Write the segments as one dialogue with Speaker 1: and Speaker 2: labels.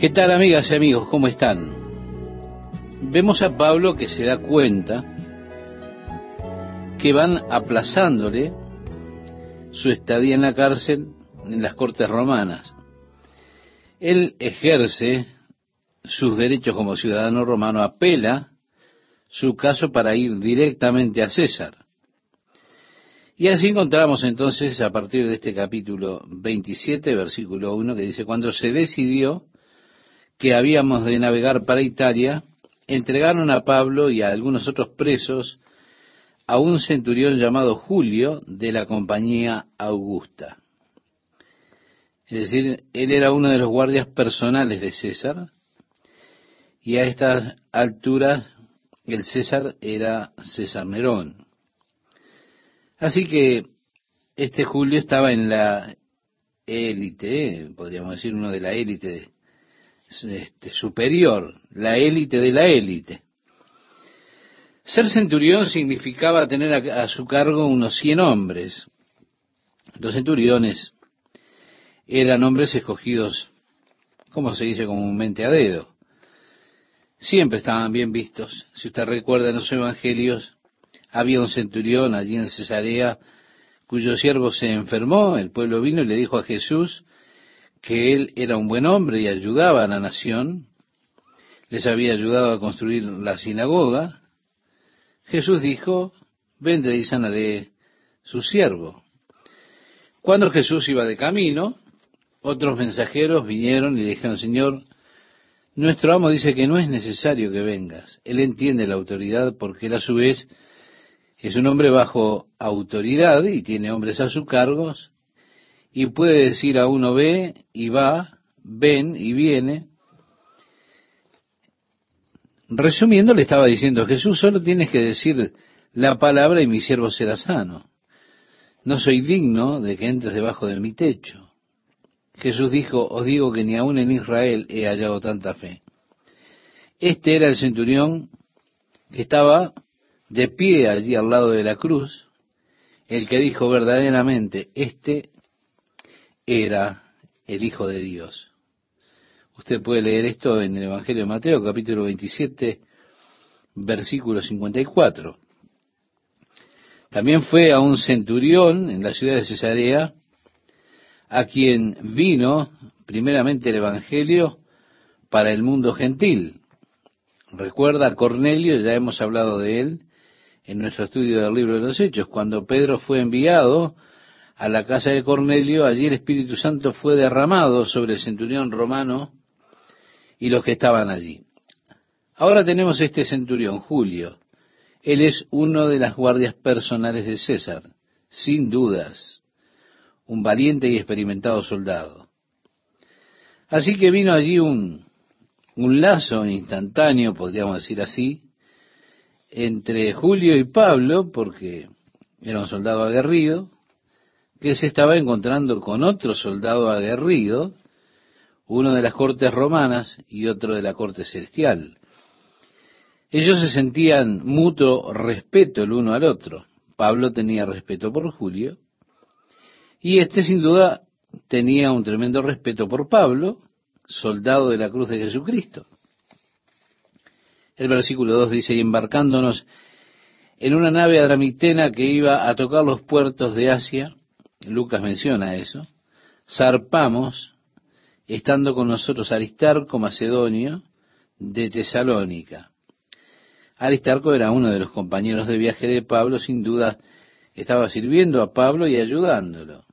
Speaker 1: ¿Qué tal amigas y amigos? ¿Cómo están? Vemos a Pablo que se da cuenta que van aplazándole su estadía en la cárcel en las cortes romanas. Él ejerce sus derechos como ciudadano romano, apela su caso para ir directamente a César. Y así encontramos entonces a partir de este capítulo 27, versículo 1, que dice, cuando se decidió que habíamos de navegar para Italia, entregaron a Pablo y a algunos otros presos a un centurión llamado Julio de la compañía Augusta. Es decir, él era uno de los guardias personales de César y a estas alturas el César era César Nerón. Así que este Julio estaba en la élite, podríamos decir uno de la élite este, superior, la élite de la élite. Ser centurión significaba tener a, a, su cargo unos 100 hombres. Los centuriones eran hombres escogidos, como se dice comúnmente, a dedo. Siempre estaban bien vistos. Si usted recuerda en los evangelios, había un centurión allí en Cesarea cuyo siervo se enfermó, el pueblo vino y le dijo a Jesús, que él era un buen hombre y ayudaba a la nación, les había ayudado a construir la sinagoga, Jesús dijo, vende y sanaré su siervo. Cuando Jesús iba de camino, otros mensajeros vinieron y le dijeron, Señor, nuestro amo dice que no es necesario que vengas. Él entiende la autoridad porque él a su vez es un hombre bajo autoridad y tiene hombres a su cargo y puede decir a uno ve y va, ven y viene. Resumiendo, le estaba diciendo, Jesús, solo tienes que decir la palabra y mi siervo será sano. No soy digno de que entres debajo de mi techo. Jesús dijo, os digo que ni aún en Israel he hallado tanta fe. Este era el centurión que estaba de pie allí al lado de la cruz, el que dijo verdaderamente, este era el Hijo de Dios. Usted puede leer esto en el Evangelio de Mateo, capítulo 27, versículo 54. También fue a un centurión en la ciudad de Cesarea, a quien vino primeramente el Evangelio para el mundo gentil. Recuerda a Cornelio, ya hemos hablado de él en nuestro estudio del libro de los Hechos, cuando Pedro fue enviado a la casa de Cornelio, allí el Espíritu Santo fue derramado sobre el centurión romano y los que estaban allí. Ahora tenemos este centurión, Julio. Él es uno de las guardias personales de César, sin dudas, un valiente y experimentado soldado. Así que vino allí un, un lazo instantáneo, podríamos decir así, entre Julio y Pablo, porque era un soldado aguerrido, que se estaba encontrando con otro soldado aguerrido, uno de las cortes romanas y otro de la corte celestial. Ellos se sentían mutuo respeto el uno al otro. Pablo tenía respeto por Julio y este sin duda tenía un tremendo respeto por Pablo, soldado de la cruz de Jesucristo. El versículo 2 dice, y embarcándonos en una nave adramitena que iba a tocar los puertos de Asia, Lucas menciona eso, zarpamos, estando con nosotros Aristarco Macedonio de Tesalónica. Aristarco era uno de los compañeros de viaje de Pablo, sin duda estaba sirviendo a Pablo y ayudándolo.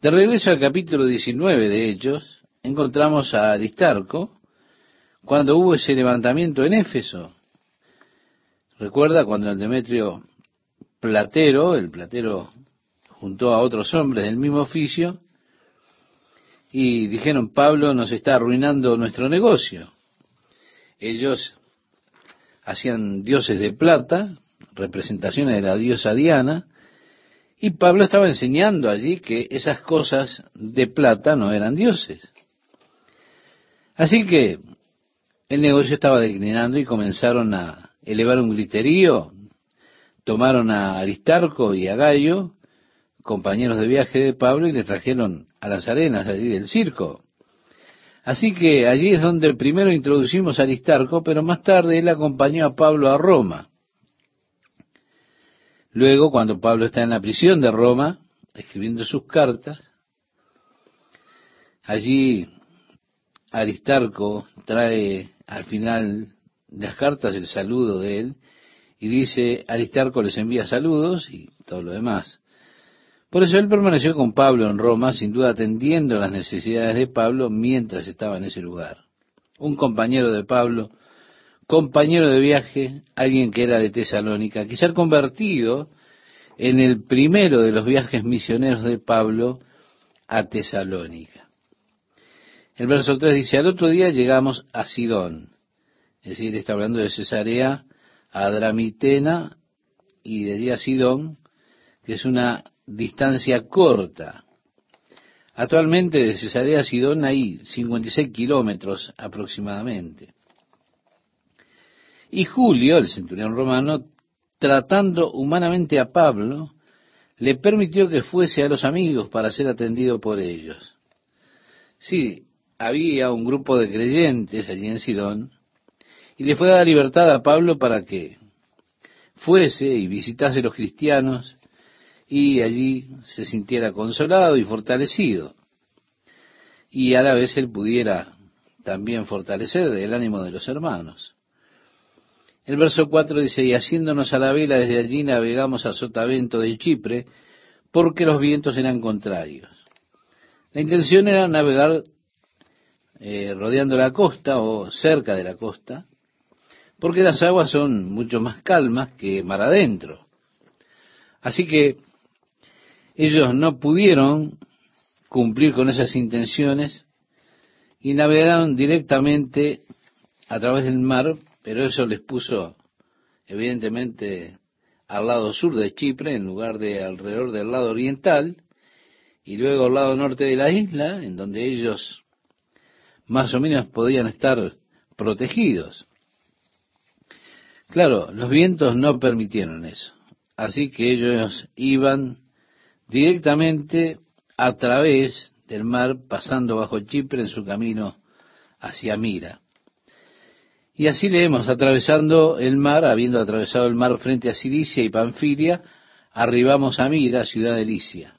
Speaker 1: De regreso al capítulo 19 de Hechos, encontramos a Aristarco cuando hubo ese levantamiento en Éfeso. Recuerda cuando el Demetrio Platero, el platero juntó a otros hombres del mismo oficio y dijeron, Pablo nos está arruinando nuestro negocio. Ellos hacían dioses de plata, representaciones de la diosa Diana, y Pablo estaba enseñando allí que esas cosas de plata no eran dioses. Así que el negocio estaba declinando y comenzaron a elevar un griterío, tomaron a Aristarco y a Gallo, compañeros de viaje de Pablo y le trajeron a las arenas allí del circo. Así que allí es donde primero introducimos a Aristarco, pero más tarde él acompañó a Pablo a Roma. Luego, cuando Pablo está en la prisión de Roma, escribiendo sus cartas, allí Aristarco trae al final las cartas el saludo de él y dice, Aristarco les envía saludos y todo lo demás. Por eso él permaneció con Pablo en Roma, sin duda atendiendo las necesidades de Pablo mientras estaba en ese lugar. Un compañero de Pablo, compañero de viaje, alguien que era de Tesalónica, quizá convertido en el primero de los viajes misioneros de Pablo a Tesalónica. El verso 3 dice, al otro día llegamos a Sidón, es decir, está hablando de Cesarea, a Dramitena y de allí a Sidón, que es una distancia corta. Actualmente de Cesarea a Sidón hay 56 kilómetros aproximadamente. Y Julio, el centurión romano, tratando humanamente a Pablo, le permitió que fuese a los amigos para ser atendido por ellos. Sí, había un grupo de creyentes allí en Sidón, y le fue dada libertad a Pablo para que fuese y visitase los cristianos y allí se sintiera consolado y fortalecido. Y a la vez él pudiera también fortalecer el ánimo de los hermanos. El verso 4 dice, y haciéndonos a la vela desde allí navegamos a Sotavento de Chipre, porque los vientos eran contrarios. La intención era navegar eh, rodeando la costa o cerca de la costa, porque las aguas son mucho más calmas que mar adentro. Así que ellos no pudieron cumplir con esas intenciones y navegaron directamente a través del mar, pero eso les puso evidentemente al lado sur de Chipre en lugar de alrededor del lado oriental y luego al lado norte de la isla, en donde ellos más o menos podían estar protegidos. Claro, los vientos no permitieron eso, así que ellos iban directamente a través del mar, pasando bajo Chipre en su camino hacia Mira. Y así leemos, atravesando el mar, habiendo atravesado el mar frente a Cilicia y Panfilia, arribamos a Mira, ciudad de Licia.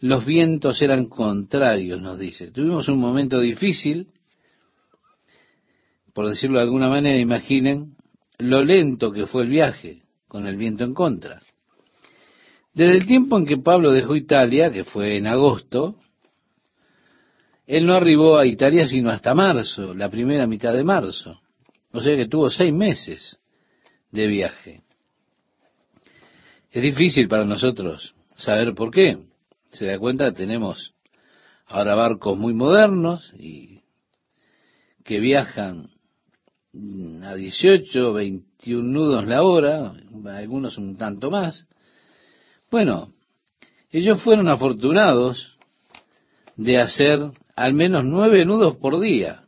Speaker 1: Los vientos eran contrarios, nos dice. Tuvimos un momento difícil, por decirlo de alguna manera, imaginen lo lento que fue el viaje con el viento en contra. Desde el tiempo en que Pablo dejó Italia, que fue en agosto, él no arribó a Italia sino hasta marzo, la primera mitad de marzo. O sea que tuvo seis meses de viaje. Es difícil para nosotros saber por qué. Se da cuenta, tenemos ahora barcos muy modernos y que viajan a 18, 21 nudos la hora, algunos un tanto más. Bueno, ellos fueron afortunados de hacer al menos nueve nudos por día.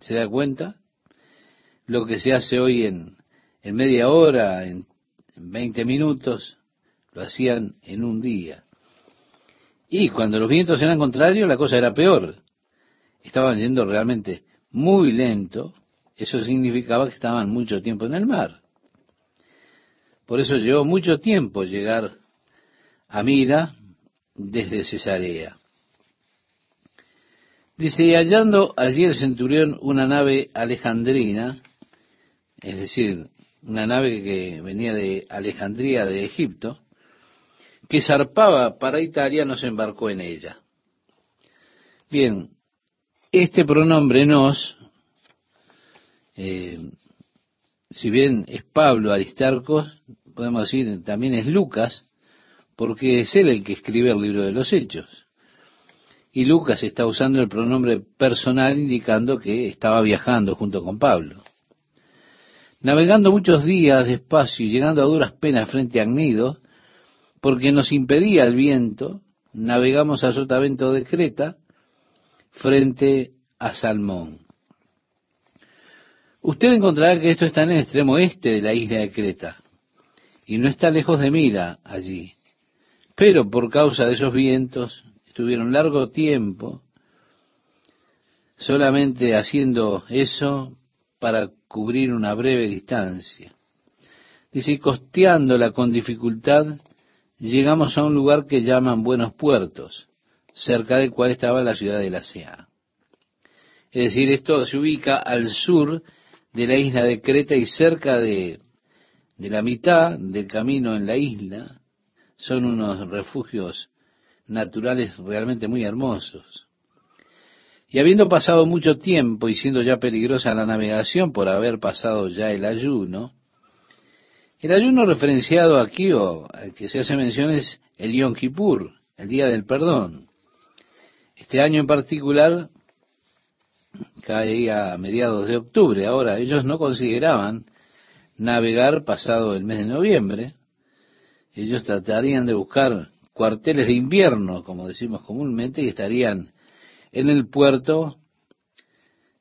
Speaker 1: ¿Se da cuenta? Lo que se hace hoy en, en media hora, en, en 20 minutos, lo hacían en un día. Y cuando los vientos eran contrarios, la cosa era peor. Estaban yendo realmente muy lento. Eso significaba que estaban mucho tiempo en el mar. Por eso llevó mucho tiempo llegar a Mira desde Cesarea. Dice, y hallando allí el centurión una nave alejandrina, es decir, una nave que venía de Alejandría de Egipto, que zarpaba para Italia, nos embarcó en ella. Bien, este pronombre nos, eh, si bien es Pablo Aristarcos, podemos decir también es Lucas, porque es él el que escribe el libro de los Hechos. Y Lucas está usando el pronombre personal indicando que estaba viajando junto con Pablo. Navegando muchos días despacio y llegando a duras penas frente a Agnido, porque nos impedía el viento, navegamos a Sotavento de Creta frente a Salmón. Usted encontrará que esto está en el extremo este de la isla de Creta y no está lejos de Mira allí. Pero por causa de esos vientos estuvieron largo tiempo solamente haciendo eso para cubrir una breve distancia. Dice, y costeándola con dificultad, llegamos a un lugar que llaman Buenos Puertos, cerca del cual estaba la ciudad de la Sea. Es decir, esto se ubica al sur de la isla de Creta y cerca de, de la mitad del camino en la isla son unos refugios naturales realmente muy hermosos. Y habiendo pasado mucho tiempo y siendo ya peligrosa la navegación por haber pasado ya el ayuno, el ayuno referenciado aquí o al que se hace mención es el Yom Kippur, el día del perdón. Este año en particular cae a mediados de octubre. Ahora, ellos no consideraban navegar pasado el mes de noviembre. Ellos tratarían de buscar cuarteles de invierno, como decimos comúnmente, y estarían en el puerto,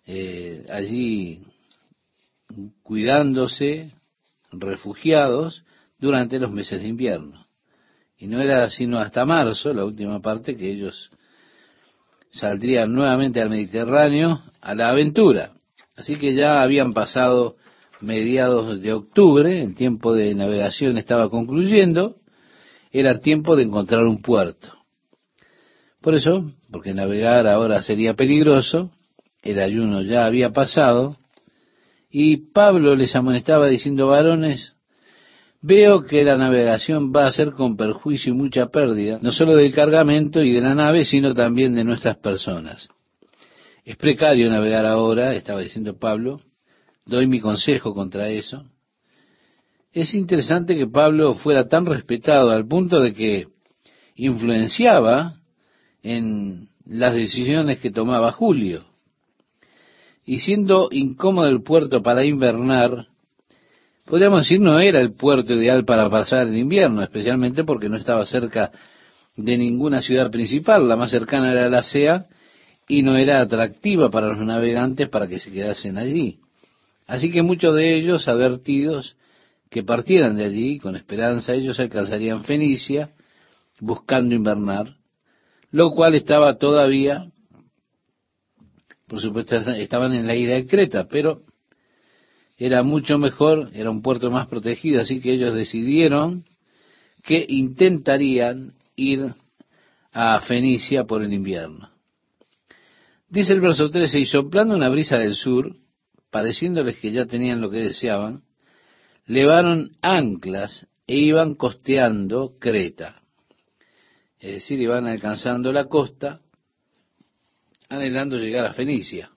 Speaker 1: eh, allí cuidándose, refugiados, durante los meses de invierno. Y no era sino hasta marzo, la última parte, que ellos saldrían nuevamente al Mediterráneo a la aventura. Así que ya habían pasado mediados de octubre, el tiempo de navegación estaba concluyendo, era tiempo de encontrar un puerto. Por eso, porque navegar ahora sería peligroso, el ayuno ya había pasado, y Pablo les amonestaba diciendo, varones, veo que la navegación va a ser con perjuicio y mucha pérdida, no solo del cargamento y de la nave, sino también de nuestras personas. Es precario navegar ahora, estaba diciendo Pablo, doy mi consejo contra eso. Es interesante que Pablo fuera tan respetado al punto de que influenciaba en las decisiones que tomaba Julio. Y siendo incómodo el puerto para invernar, podríamos decir no era el puerto ideal para pasar el invierno, especialmente porque no estaba cerca de ninguna ciudad principal, la más cercana era la SEA, y no era atractiva para los navegantes para que se quedasen allí. Así que muchos de ellos, advertidos que partieran de allí, con esperanza, ellos alcanzarían Fenicia, buscando invernar, lo cual estaba todavía, por supuesto, estaban en la isla de Creta, pero era mucho mejor, era un puerto más protegido, así que ellos decidieron que intentarían ir a Fenicia por el invierno. Dice el verso 13, y soplando una brisa del sur, pareciéndoles que ya tenían lo que deseaban, levaron anclas e iban costeando Creta es decir, iban alcanzando la costa, anhelando llegar a Fenicia.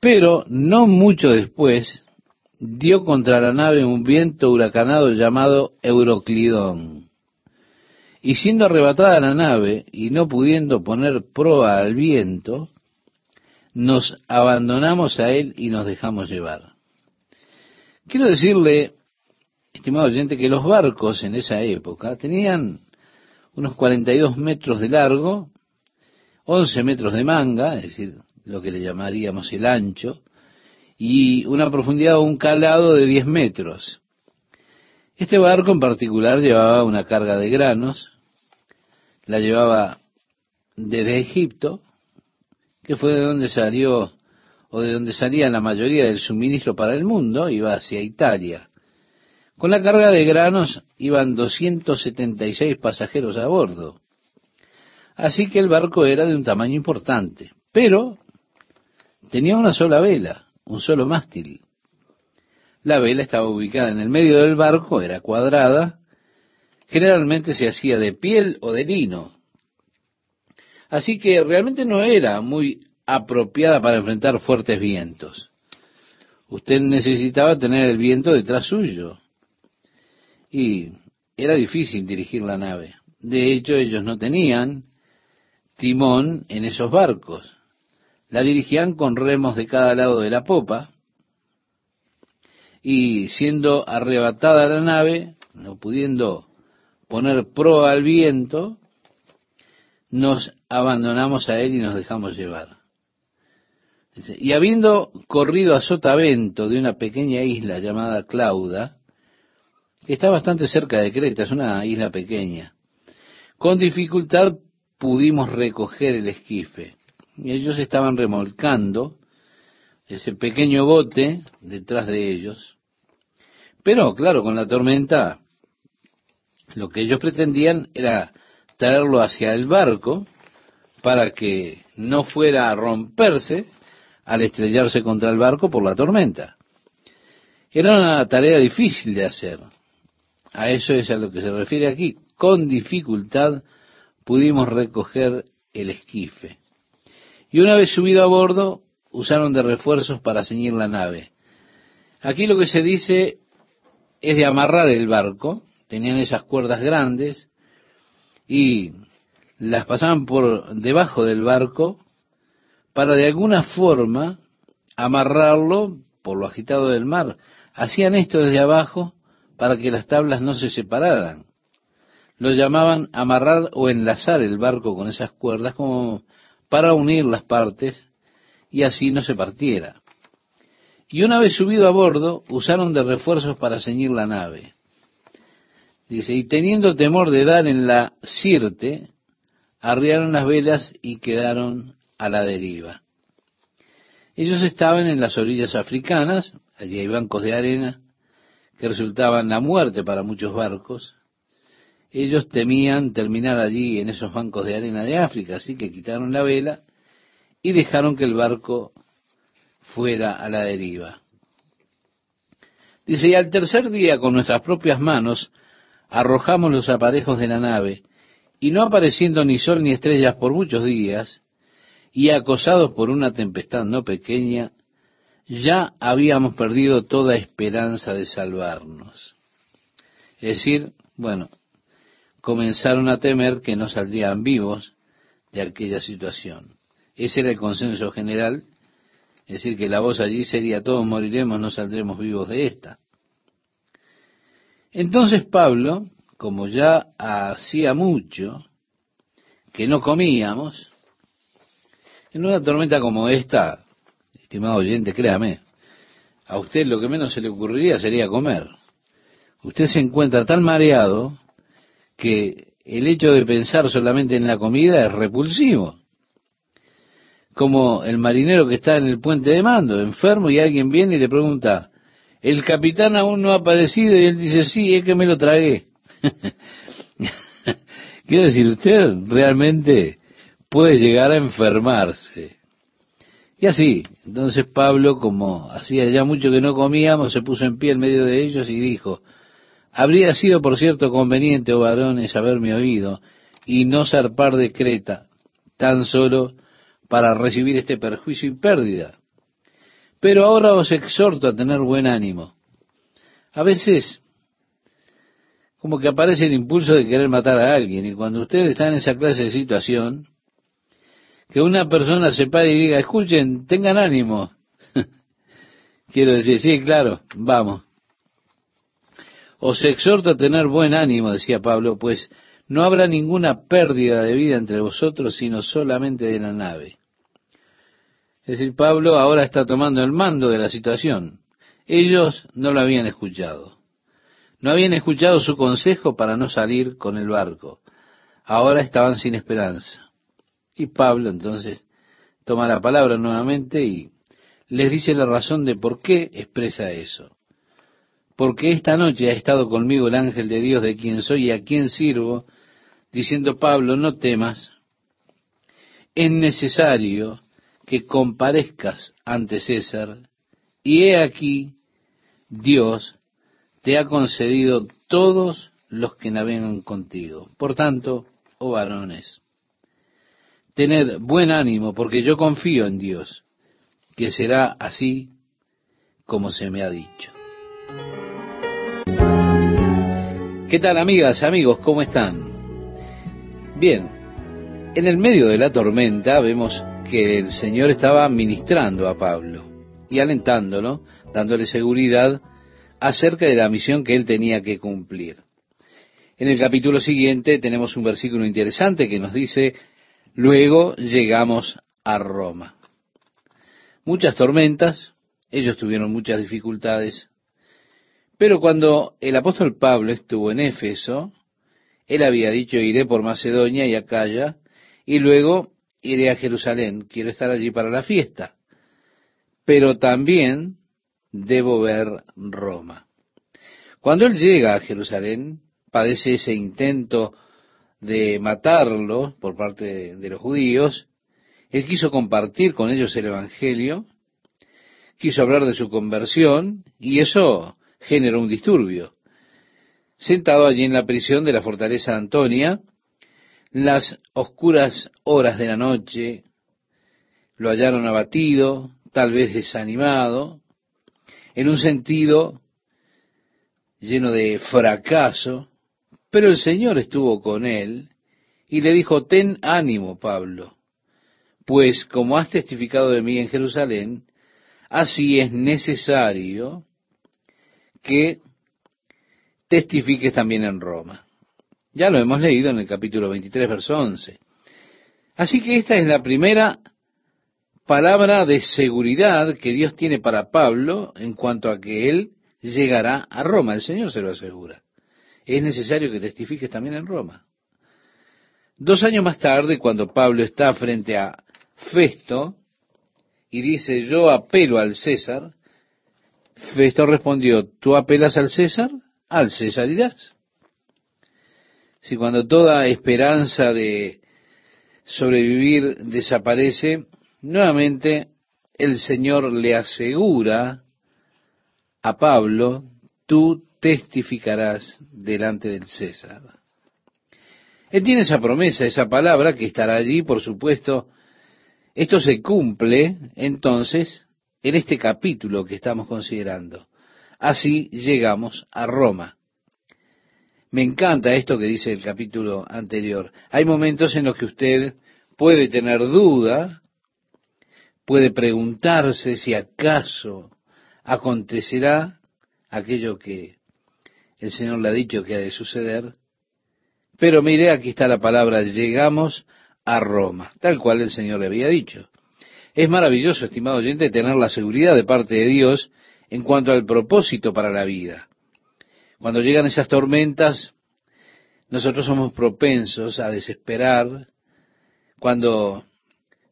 Speaker 1: Pero no mucho después dio contra la nave un viento huracanado llamado Euroclidón. Y siendo arrebatada la nave y no pudiendo poner proa al viento, nos abandonamos a él y nos dejamos llevar. Quiero decirle estimado oyente, que los barcos en esa época tenían unos 42 metros de largo, 11 metros de manga, es decir, lo que le llamaríamos el ancho, y una profundidad o un calado de 10 metros. Este barco en particular llevaba una carga de granos, la llevaba desde Egipto, que fue de donde salió o de donde salía la mayoría del suministro para el mundo, iba hacia Italia. Con la carga de granos iban 276 pasajeros a bordo. Así que el barco era de un tamaño importante, pero tenía una sola vela, un solo mástil. La vela estaba ubicada en el medio del barco, era cuadrada, generalmente se hacía de piel o de lino. Así que realmente no era muy apropiada para enfrentar fuertes vientos. Usted necesitaba tener el viento detrás suyo y era difícil dirigir la nave. De hecho, ellos no tenían timón en esos barcos. La dirigían con remos de cada lado de la popa y siendo arrebatada la nave, no pudiendo poner proa al viento, nos abandonamos a él y nos dejamos llevar. Y habiendo corrido a sotavento de una pequeña isla llamada Clauda, Está bastante cerca de Creta, es una isla pequeña. Con dificultad pudimos recoger el esquife. y ellos estaban remolcando ese pequeño bote detrás de ellos. Pero, claro, con la tormenta, lo que ellos pretendían era traerlo hacia el barco para que no fuera a romperse al estrellarse contra el barco por la tormenta. Era una tarea difícil de hacer. A eso es a lo que se refiere aquí. Con dificultad pudimos recoger el esquife. Y una vez subido a bordo, usaron de refuerzos para ceñir la nave. Aquí lo que se dice es de amarrar el barco. Tenían esas cuerdas grandes y las pasaban por debajo del barco para de alguna forma amarrarlo por lo agitado del mar. Hacían esto desde abajo para que las tablas no se separaran. Lo llamaban amarrar o enlazar el barco con esas cuerdas como para unir las partes y así no se partiera. Y una vez subido a bordo, usaron de refuerzos para ceñir la nave. Dice, y teniendo temor de dar en la sirte, arriaron las velas y quedaron a la deriva. Ellos estaban en las orillas africanas, allí hay bancos de arena que resultaban la muerte para muchos barcos. Ellos temían terminar allí en esos bancos de arena de África, así que quitaron la vela y dejaron que el barco fuera a la deriva. Dice, y al tercer día con nuestras propias manos arrojamos los aparejos de la nave, y no apareciendo ni sol ni estrellas por muchos días, y acosados por una tempestad no pequeña, ya habíamos perdido toda esperanza de salvarnos. Es decir, bueno, comenzaron a temer que no saldrían vivos de aquella situación. Ese era el consenso general, es decir, que la voz allí sería todos moriremos, no saldremos vivos de esta. Entonces Pablo, como ya hacía mucho que no comíamos, en una tormenta como esta, estimado oyente, créame, a usted lo que menos se le ocurriría sería comer. Usted se encuentra tan mareado que el hecho de pensar solamente en la comida es repulsivo como el marinero que está en el puente de mando, enfermo, y alguien viene y le pregunta, el capitán aún no ha aparecido, y él dice, sí, es que me lo tragué. Quiero decir, usted realmente puede llegar a enfermarse. Y así, entonces Pablo, como hacía ya mucho que no comíamos, se puso en pie en medio de ellos y dijo, habría sido por cierto conveniente, oh varones, haberme oído y no zarpar de Creta, tan solo para recibir este perjuicio y pérdida. Pero ahora os exhorto a tener buen ánimo. A veces, como que aparece el impulso de querer matar a alguien, y cuando usted está en esa clase de situación, que una persona se pare y diga, escuchen, tengan ánimo. Quiero decir, sí, claro, vamos. Os exhorto a tener buen ánimo, decía Pablo, pues no habrá ninguna pérdida de vida entre vosotros, sino solamente de la nave. Es decir, Pablo ahora está tomando el mando de la situación. Ellos no lo habían escuchado. No habían escuchado su consejo para no salir con el barco. Ahora estaban sin esperanza. Y Pablo entonces toma la palabra nuevamente y les dice la razón de por qué expresa eso porque esta noche ha estado conmigo el ángel de Dios de quien soy y a quien sirvo, diciendo Pablo, no temas, es necesario que comparezcas ante César, y he aquí, Dios te ha concedido todos los que navegan contigo. Por tanto, oh varones, tened buen ánimo, porque yo confío en Dios, que será así como se me ha dicho. ¿Qué tal amigas, amigos? ¿Cómo están? Bien, en el medio de la tormenta vemos que el Señor estaba ministrando a Pablo y alentándolo, dándole seguridad acerca de la misión que él tenía que cumplir. En el capítulo siguiente tenemos un versículo interesante que nos dice, luego llegamos a Roma. Muchas tormentas, ellos tuvieron muchas dificultades, pero cuando el apóstol Pablo estuvo en Éfeso, él había dicho, iré por Macedonia y Acaya, y luego iré a Jerusalén, quiero estar allí para la fiesta, pero también debo ver Roma. Cuando él llega a Jerusalén, padece ese intento de matarlo por parte de los judíos, él quiso compartir con ellos el Evangelio, quiso hablar de su conversión, y eso generó un disturbio. Sentado allí en la prisión de la fortaleza Antonia, las oscuras horas de la noche lo hallaron abatido, tal vez desanimado, en un sentido lleno de fracaso, pero el Señor estuvo con él y le dijo, ten ánimo, Pablo, pues como has testificado de mí en Jerusalén, así es necesario que testifiques también en Roma. Ya lo hemos leído en el capítulo 23, verso 11. Así que esta es la primera palabra de seguridad que Dios tiene para Pablo en cuanto a que él llegará a Roma. El Señor se lo asegura. Es necesario que testifiques también en Roma. Dos años más tarde, cuando Pablo está frente a Festo y dice, yo apelo al César, Festo respondió, ¿tú apelas al César? Al César irás. Si cuando toda esperanza de sobrevivir desaparece, nuevamente el Señor le asegura a Pablo, tú testificarás delante del César. Él tiene esa promesa, esa palabra que estará allí, por supuesto. Esto se cumple entonces en este capítulo que estamos considerando. Así llegamos a Roma. Me encanta esto que dice el capítulo anterior. Hay momentos en los que usted puede tener duda, puede preguntarse si acaso acontecerá aquello que el Señor le ha dicho que ha de suceder. Pero mire, aquí está la palabra, llegamos a Roma, tal cual el Señor le había dicho. Es maravilloso, estimado oyente, tener la seguridad de parte de Dios en cuanto al propósito para la vida. Cuando llegan esas tormentas, nosotros somos propensos a desesperar, cuando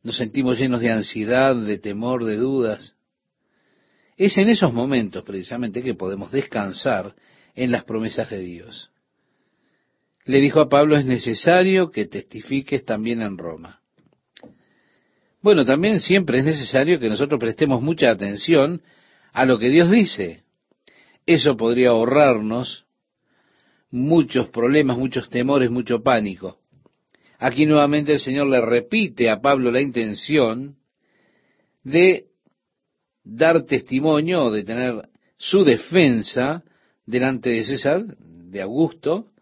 Speaker 1: nos sentimos llenos de ansiedad, de temor, de dudas. Es en esos momentos precisamente que podemos descansar en las promesas de Dios. Le dijo a Pablo, es necesario que testifiques también en Roma. Bueno, también siempre es necesario que nosotros prestemos mucha atención a lo que Dios dice. Eso podría ahorrarnos muchos problemas, muchos temores, mucho pánico. Aquí nuevamente el Señor le repite a Pablo la intención de dar testimonio, de tener su defensa delante de César, de Augusto,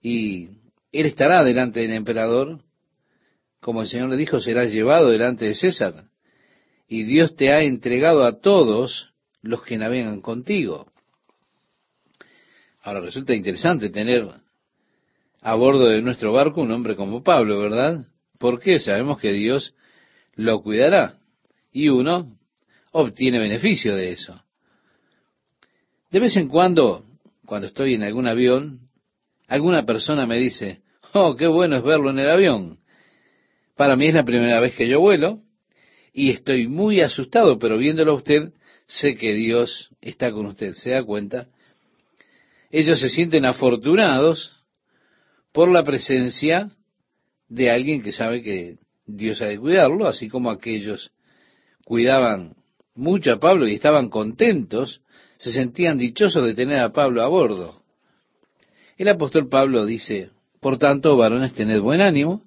Speaker 1: y él estará delante del emperador, como el Señor le dijo, será llevado delante de César, y Dios te ha entregado a todos los que navegan contigo. Ahora resulta interesante tener a bordo de nuestro barco un hombre como Pablo, ¿verdad? Porque sabemos que Dios lo cuidará y uno obtiene beneficio de eso. De vez en cuando, cuando estoy en algún avión, alguna persona me dice, oh, qué bueno es verlo en el avión. Para mí es la primera vez que yo vuelo y estoy muy asustado, pero viéndolo a usted, sé que Dios está con usted. ¿Se da cuenta? Ellos se sienten afortunados por la presencia de alguien que sabe que Dios ha de cuidarlo, así como aquellos cuidaban mucho a Pablo y estaban contentos, se sentían dichosos de tener a Pablo a bordo. El apóstol Pablo dice, por tanto, varones, tened buen ánimo,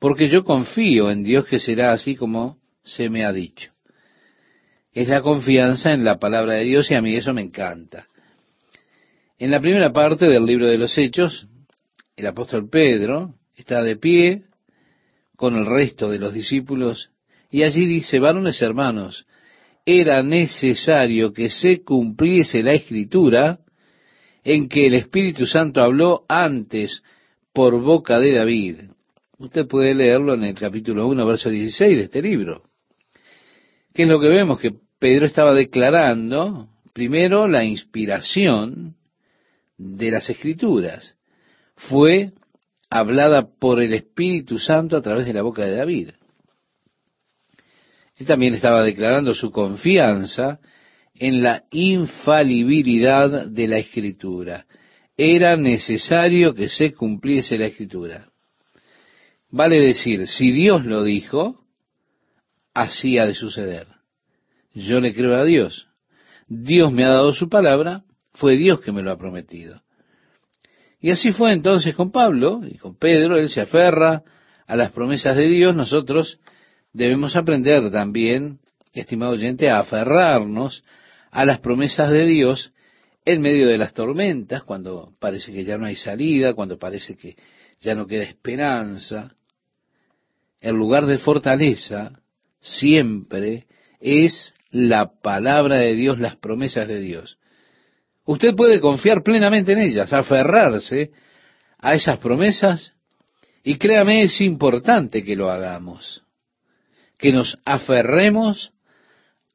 Speaker 1: porque yo confío en Dios que será así como se me ha dicho. Es la confianza en la palabra de Dios y a mí eso me encanta. En la primera parte del libro de los Hechos, el apóstol Pedro está de pie con el resto de los discípulos y allí dice, varones hermanos, era necesario que se cumpliese la escritura en que el Espíritu Santo habló antes por boca de David. Usted puede leerlo en el capítulo 1, verso 16 de este libro. ¿Qué es lo que vemos? Que Pedro estaba declarando primero la inspiración de las escrituras. Fue hablada por el Espíritu Santo a través de la boca de David. Él también estaba declarando su confianza en la infalibilidad de la escritura. Era necesario que se cumpliese la escritura. Vale decir, si Dios lo dijo, así ha de suceder. Yo le creo a Dios. Dios me ha dado su palabra, fue Dios que me lo ha prometido. Y así fue entonces con Pablo y con Pedro, él se aferra a las promesas de Dios, nosotros debemos aprender también, estimado oyente, a aferrarnos a las promesas de Dios en medio de las tormentas, cuando parece que ya no hay salida, cuando parece que ya no queda esperanza. El lugar de fortaleza siempre es la palabra de Dios, las promesas de Dios. Usted puede confiar plenamente en ellas, aferrarse a esas promesas y créame, es importante que lo hagamos, que nos aferremos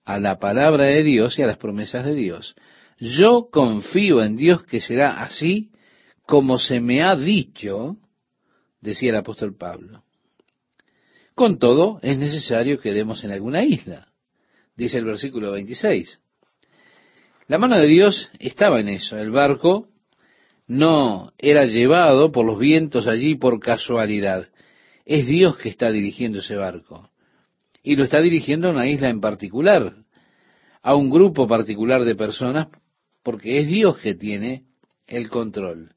Speaker 1: a la palabra de Dios y a las promesas de Dios. Yo confío en Dios que será así como se me ha dicho, decía el apóstol Pablo. Con todo, es necesario que demos en alguna isla, dice el versículo 26. La mano de Dios estaba en eso. El barco no era llevado por los vientos allí por casualidad. Es Dios que está dirigiendo ese barco. Y lo está dirigiendo a una isla en particular, a un grupo particular de personas, porque es Dios que tiene el control.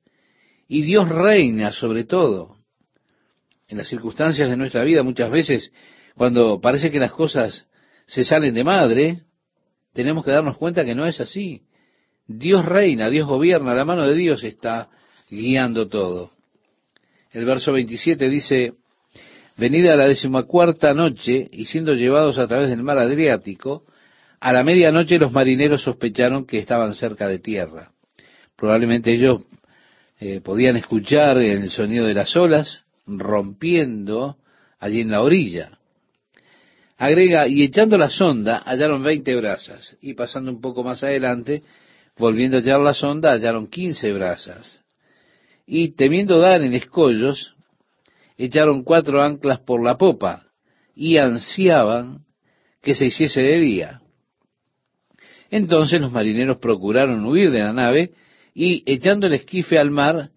Speaker 1: Y Dios reina sobre todo. En las circunstancias de nuestra vida muchas veces, cuando parece que las cosas se salen de madre, tenemos que darnos cuenta que no es así. Dios reina, Dios gobierna, la mano de Dios está guiando todo. El verso 27 dice, venida la decimacuarta noche y siendo llevados a través del mar Adriático, a la medianoche los marineros sospecharon que estaban cerca de tierra. Probablemente ellos eh, podían escuchar el sonido de las olas rompiendo allí en la orilla. Agrega, y echando la sonda hallaron veinte brasas, y pasando un poco más adelante, volviendo a hallar la sonda, hallaron quince brasas. Y temiendo dar en escollos, echaron cuatro anclas por la popa, y ansiaban que se hiciese de día. Entonces los marineros procuraron huir de la nave, y echando el esquife al mar,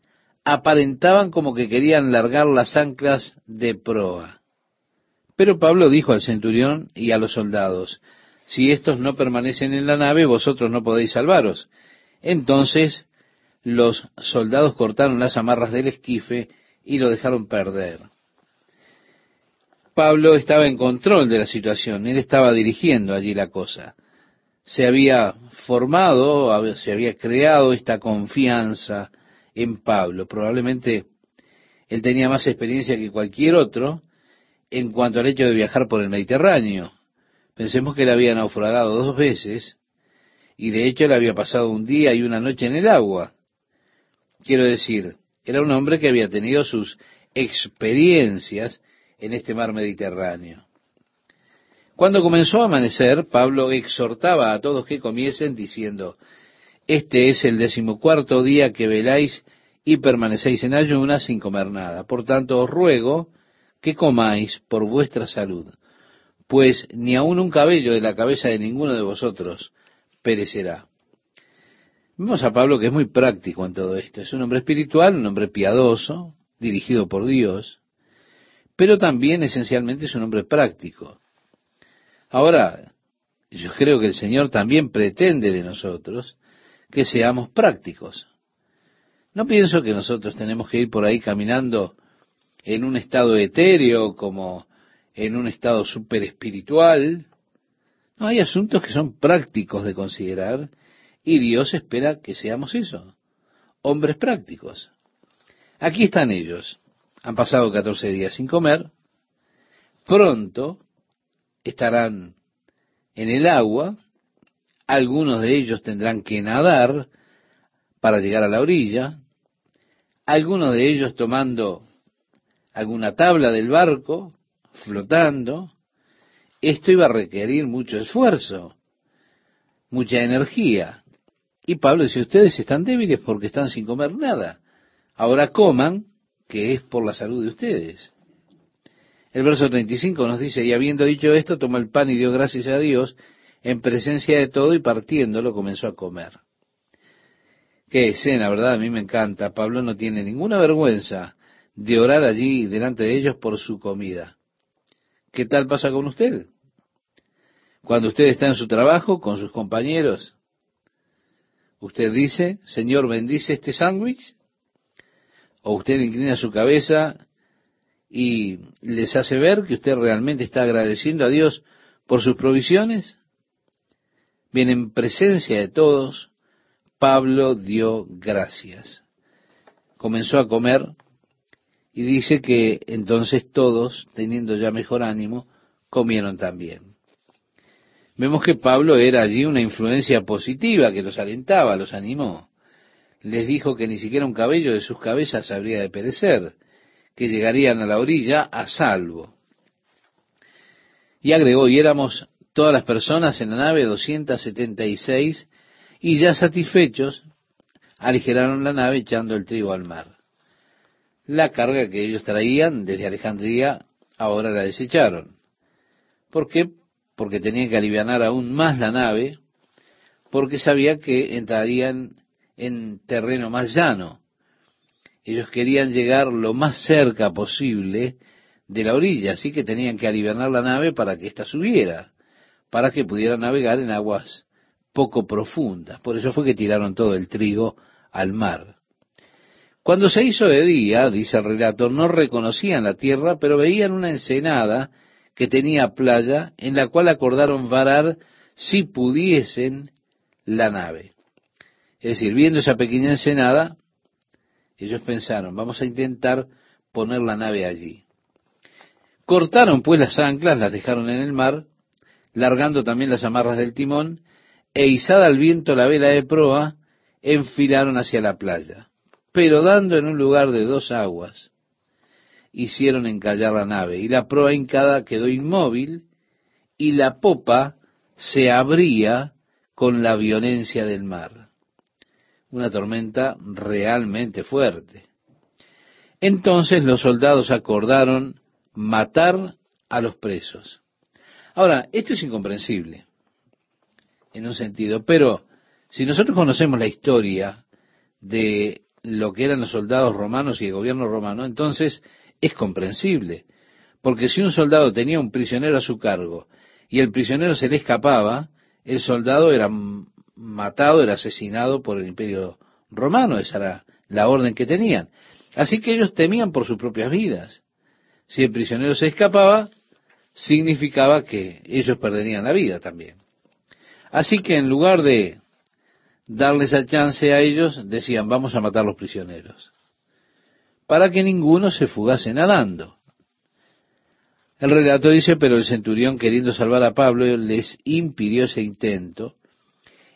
Speaker 1: aparentaban como que querían largar las anclas de proa. Pero Pablo dijo al centurión y a los soldados, si estos no permanecen en la nave, vosotros no podéis salvaros. Entonces los soldados cortaron las amarras del esquife y lo dejaron perder. Pablo estaba en control de la situación, él estaba dirigiendo allí la cosa. Se había formado, se había creado esta confianza en Pablo. Probablemente él tenía más experiencia que cualquier otro en cuanto al hecho de viajar por el Mediterráneo. Pensemos que él había naufragado dos veces y de hecho él había pasado un día y una noche en el agua. Quiero decir, era un hombre que había tenido sus experiencias en este mar Mediterráneo. Cuando comenzó a amanecer, Pablo exhortaba a todos que comiesen diciendo, Este es el decimocuarto día que veláis y permanecéis en ayunas sin comer nada. Por tanto, os ruego que comáis por vuestra salud, pues ni aun un cabello de la cabeza de ninguno de vosotros perecerá. Vemos a Pablo que es muy práctico en todo esto. Es un hombre espiritual, un hombre piadoso, dirigido por Dios, pero también esencialmente es un hombre práctico. Ahora, yo creo que el Señor también pretende de nosotros que seamos prácticos. No pienso que nosotros tenemos que ir por ahí caminando en un estado etéreo como en un estado super espiritual. No, hay asuntos que son prácticos de considerar y Dios espera que seamos eso, hombres prácticos. Aquí están ellos. Han pasado 14 días sin comer. Pronto estarán en el agua. Algunos de ellos tendrán que nadar para llegar a la orilla. Algunos de ellos tomando alguna tabla del barco flotando, esto iba a requerir mucho esfuerzo, mucha energía. Y Pablo dice, ustedes están débiles porque están sin comer nada. Ahora coman, que es por la salud de ustedes. El verso 35 nos dice, y habiendo dicho esto, tomó el pan y dio gracias a Dios en presencia de todo y partiéndolo comenzó a comer. Qué escena, ¿verdad? A mí me encanta. Pablo no tiene ninguna vergüenza de orar allí delante de ellos por su comida. ¿Qué tal pasa con usted? Cuando usted está en su trabajo con sus compañeros, usted dice, Señor, bendice este sándwich, o usted inclina su cabeza y les hace ver que usted realmente está agradeciendo a Dios por sus provisiones. Bien, en presencia de todos, Pablo dio gracias. Comenzó a comer y dice que entonces todos, teniendo ya mejor ánimo, comieron también. Vemos que Pablo era allí una influencia positiva que los alentaba, los animó. Les dijo que ni siquiera un cabello de sus cabezas habría de perecer, que llegarían a la orilla a salvo. Y agregó, y éramos todas las personas en la nave 276 y ya satisfechos, aligeraron la nave echando el trigo al mar. La carga que ellos traían desde Alejandría ahora la desecharon. ¿Por qué? Porque tenían que aliviar aún más la nave, porque sabía que entrarían en terreno más llano. Ellos querían llegar lo más cerca posible de la orilla, así que tenían que aliviar la nave para que ésta subiera para que pudiera navegar en aguas poco profundas. Por eso fue que tiraron todo el trigo al mar. Cuando se hizo de día, dice el relato, no reconocían la tierra, pero veían una ensenada que tenía playa, en la cual acordaron varar si pudiesen la nave. Es decir, viendo esa pequeña ensenada, ellos pensaron, vamos a intentar poner la nave allí. Cortaron pues las anclas, las dejaron en el mar, largando también las amarras del timón, e izada al viento la vela de proa, enfilaron hacia la playa. Pero dando en un lugar de dos aguas, hicieron encallar la nave, y la proa hincada quedó inmóvil, y la popa se abría con la violencia del mar. Una tormenta realmente fuerte. Entonces los soldados acordaron matar a los presos. Ahora, esto es incomprensible, en un sentido, pero si nosotros conocemos la historia de lo que eran los soldados romanos y el gobierno romano, entonces es comprensible, porque si un soldado tenía un prisionero a su cargo y el prisionero se le escapaba, el soldado era matado, era asesinado por el imperio romano, esa era la orden que tenían. Así que ellos temían por sus propias vidas. Si el prisionero se escapaba, significaba que ellos perderían la vida también. Así que en lugar de darles a chance a ellos, decían, vamos a matar a los prisioneros, para que ninguno se fugase nadando. El relato dice, pero el centurión, queriendo salvar a Pablo, les impidió ese intento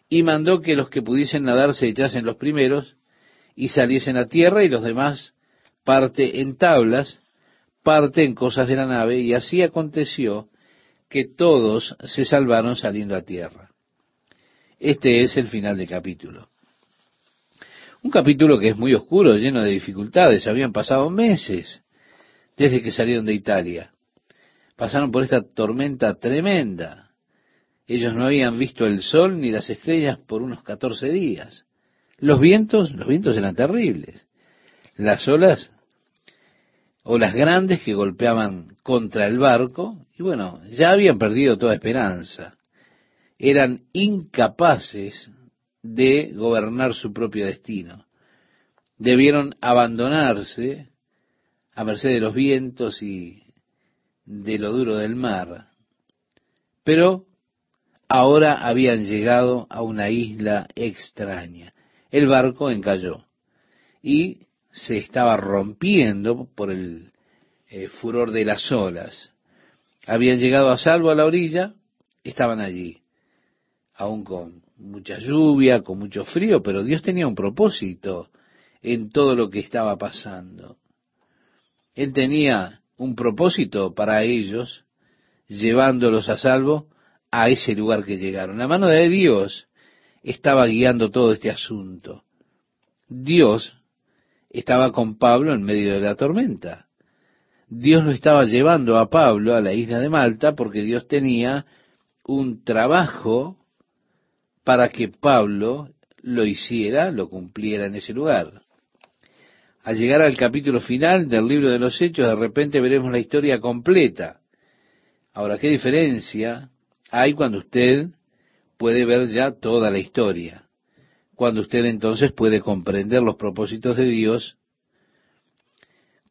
Speaker 1: y mandó que los que pudiesen nadar se echasen los primeros y saliesen a tierra y los demás parte en tablas parte en cosas de la nave, y así aconteció que todos se salvaron saliendo a tierra. Este es el final del capítulo. Un capítulo que es muy oscuro, lleno de dificultades. Habían pasado meses desde que salieron de Italia. Pasaron por esta tormenta tremenda. Ellos no habían visto el sol ni las estrellas por unos catorce días. Los vientos, los vientos eran terribles. Las olas o las grandes que golpeaban contra el barco, y bueno, ya habían perdido toda esperanza. Eran incapaces de gobernar su propio destino. Debieron abandonarse a merced de los vientos y de lo duro del mar. Pero ahora habían llegado a una isla extraña. El barco encalló y se estaba rompiendo por el eh, furor de las olas. Habían llegado a salvo a la orilla, estaban allí, aún con mucha lluvia, con mucho frío, pero Dios tenía un propósito en todo lo que estaba pasando. Él tenía un propósito para ellos, llevándolos a salvo a ese lugar que llegaron. La mano de Dios estaba guiando todo este asunto. Dios estaba con Pablo en medio de la tormenta. Dios lo estaba llevando a Pablo a la isla de Malta porque Dios tenía un trabajo para que Pablo lo hiciera, lo cumpliera en ese lugar. Al llegar al capítulo final del libro de los Hechos, de repente veremos la historia completa. Ahora, ¿qué diferencia hay cuando usted puede ver ya toda la historia? Cuando usted entonces puede comprender los propósitos de Dios,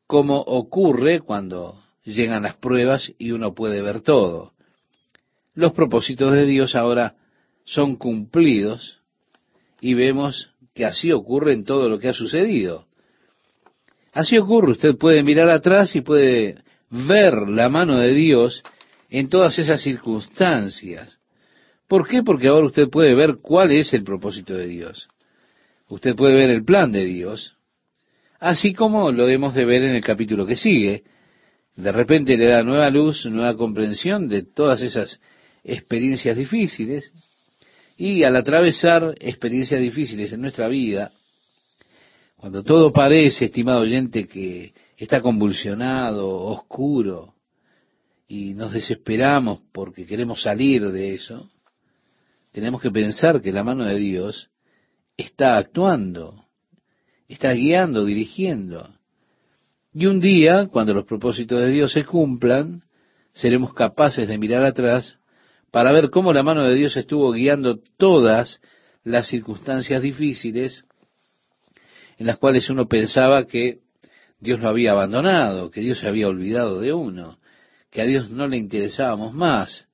Speaker 1: como ocurre cuando llegan las pruebas y uno puede ver todo. Los propósitos de Dios ahora son cumplidos y vemos que así ocurre en todo lo que ha sucedido. Así ocurre, usted puede mirar atrás y puede ver la mano de Dios en todas esas circunstancias. ¿Por qué? Porque ahora usted puede ver cuál es el propósito de Dios. Usted puede ver el plan de Dios, así como lo hemos de ver en el capítulo que sigue. De repente le da nueva luz, nueva comprensión de todas esas experiencias difíciles, y al atravesar experiencias difíciles en nuestra vida, cuando todo parece, estimado oyente, que está convulsionado, oscuro, y nos desesperamos porque queremos salir de eso, tenemos que pensar que la mano de Dios está actuando, está guiando, dirigiendo. Y un día, cuando los propósitos de Dios se cumplan, seremos capaces de mirar atrás para ver cómo la mano de Dios estuvo guiando todas las circunstancias difíciles en las cuales uno pensaba que Dios lo había abandonado, que Dios se había olvidado de uno, que a Dios no le interesábamos más,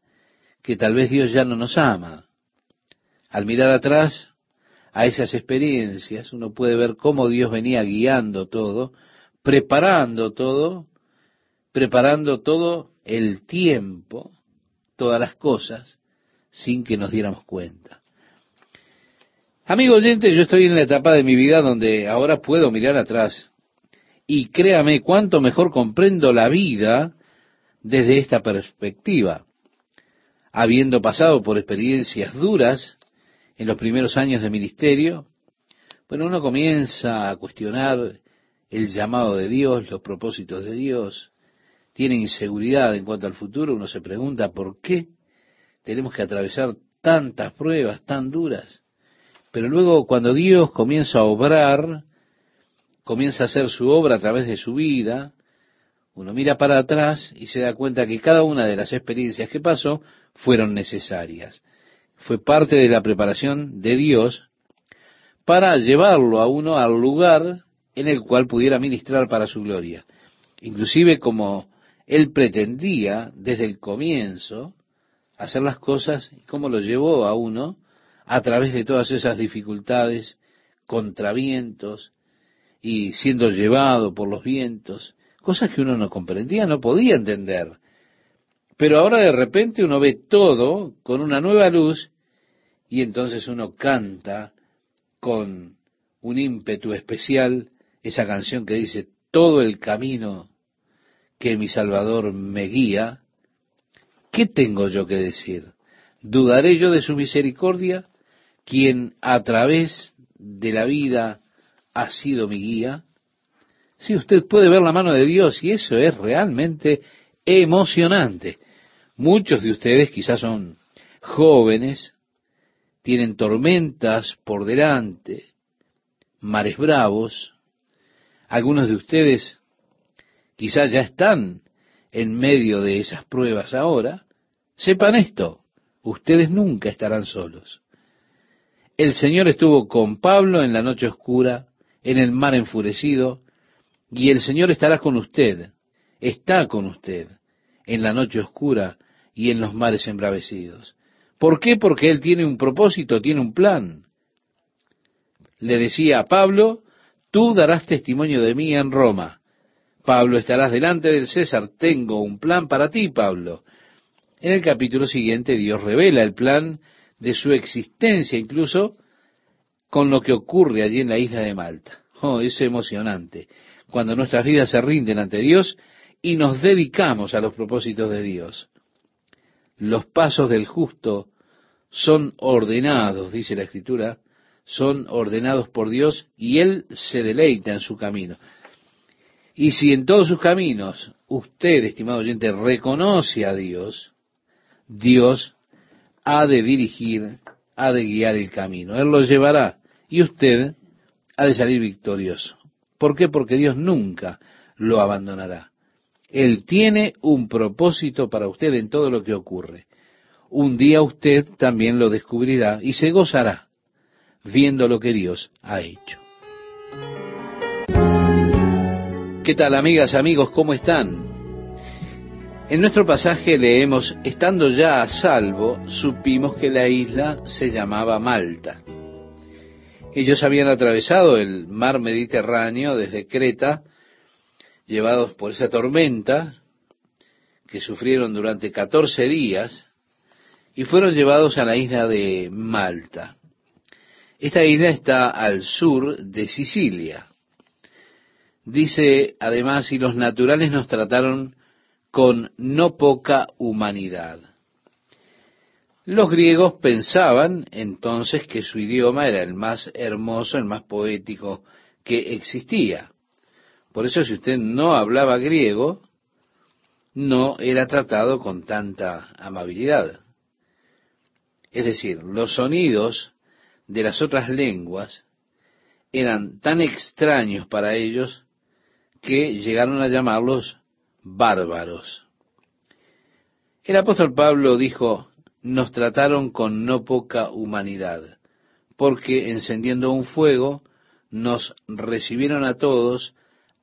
Speaker 1: que tal vez Dios ya no nos ama. Al mirar atrás a esas experiencias, uno puede ver cómo Dios venía guiando todo, preparando todo, preparando todo el tiempo todas las cosas sin que nos diéramos cuenta. Amigo oyente, yo estoy en la etapa de mi vida donde ahora puedo mirar atrás y créame cuánto mejor comprendo la vida desde esta perspectiva. Habiendo pasado por experiencias duras en los primeros años de ministerio, bueno, uno comienza a cuestionar el llamado de Dios, los propósitos de Dios, tiene inseguridad en cuanto al futuro, uno se pregunta por qué tenemos que atravesar tantas pruebas tan duras. Pero luego cuando Dios comienza a obrar, comienza a hacer su obra a través de su vida, uno mira para atrás y se da cuenta que cada una de las experiencias que pasó fueron necesarias. Fue parte de la preparación de Dios para llevarlo a uno al lugar en el cual pudiera ministrar para su gloria. Inclusive como él pretendía desde el comienzo hacer las cosas y cómo lo llevó a uno a través de todas esas dificultades, contravientos y siendo llevado por los vientos, cosas que uno no comprendía, no podía entender. Pero ahora de repente uno ve todo con una nueva luz y entonces uno canta con un ímpetu especial esa canción que dice, todo el camino que mi Salvador me guía, ¿qué tengo yo que decir? ¿Dudaré yo de su misericordia, quien a través de la vida ha sido mi guía? Si usted puede ver la mano de Dios y eso es realmente emocionante. Muchos de ustedes quizás son jóvenes, tienen tormentas por delante, mares bravos. Algunos de ustedes quizás ya están en medio de esas pruebas ahora, sepan esto, ustedes nunca estarán solos. El Señor estuvo con Pablo en la noche oscura, en el mar enfurecido, y el Señor estará con usted, está con usted, en la noche oscura y en los mares embravecidos. ¿Por qué? Porque Él tiene un propósito, tiene un plan. Le decía a Pablo, tú darás testimonio de mí en Roma. Pablo, estarás delante del César, tengo un plan para ti, Pablo. En el capítulo siguiente Dios revela el plan de su existencia, incluso con lo que ocurre allí en la isla de Malta. Oh, es emocionante. Cuando nuestras vidas se rinden ante Dios y nos dedicamos a los propósitos de Dios. Los pasos del justo son ordenados, dice la Escritura, son ordenados por Dios y Él se deleita en su camino. Y si en todos sus caminos usted, estimado oyente, reconoce a Dios, Dios ha de dirigir, ha de guiar el camino. Él lo llevará y usted ha de salir victorioso. ¿Por qué? Porque Dios nunca lo abandonará. Él tiene un propósito para usted en todo lo que ocurre. Un día usted también lo descubrirá y se gozará viendo lo que Dios ha hecho. ¿Qué tal amigas, amigos? ¿Cómo están? En nuestro pasaje leemos, estando ya a salvo, supimos que la isla se llamaba Malta. Ellos habían atravesado el mar Mediterráneo desde Creta, llevados por esa tormenta que sufrieron durante 14 días, y fueron llevados a la isla de Malta. Esta isla está al sur de Sicilia. Dice además, y los naturales nos trataron con no poca humanidad. Los griegos pensaban entonces que su idioma era el más hermoso, el más poético que existía. Por eso si usted no hablaba griego, no era tratado con tanta amabilidad. Es decir, los sonidos de las otras lenguas eran tan extraños para ellos que llegaron a llamarlos bárbaros. El apóstol Pablo dijo, nos trataron con no poca humanidad, porque encendiendo un fuego nos recibieron a todos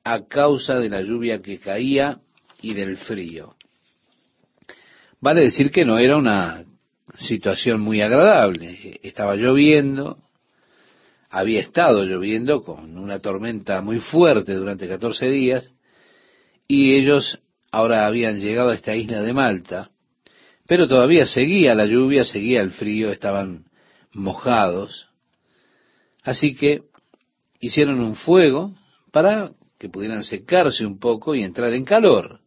Speaker 1: a causa de la lluvia que caía y del frío. Vale decir que no era una situación muy agradable. Estaba lloviendo, había estado lloviendo con una tormenta muy fuerte durante 14 días, y ellos ahora habían llegado a esta isla de Malta, pero todavía seguía la lluvia, seguía el frío, estaban mojados. Así que hicieron un fuego para que pudieran secarse un poco y entrar en calor.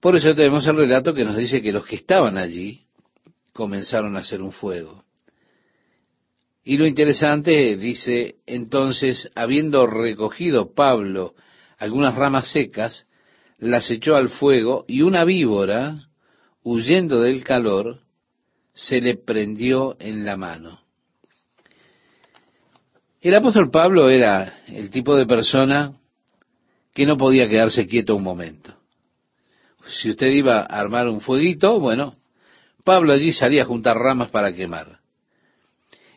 Speaker 1: Por eso tenemos el relato que nos dice que los que estaban allí comenzaron a hacer un fuego. Y lo interesante dice, entonces, habiendo recogido Pablo algunas ramas secas, las echó al fuego y una víbora, huyendo del calor, se le prendió en la mano. El apóstol Pablo era el tipo de persona que no podía quedarse quieto un momento. Si usted iba a armar un fueguito, bueno, Pablo allí salía a juntar ramas para quemar.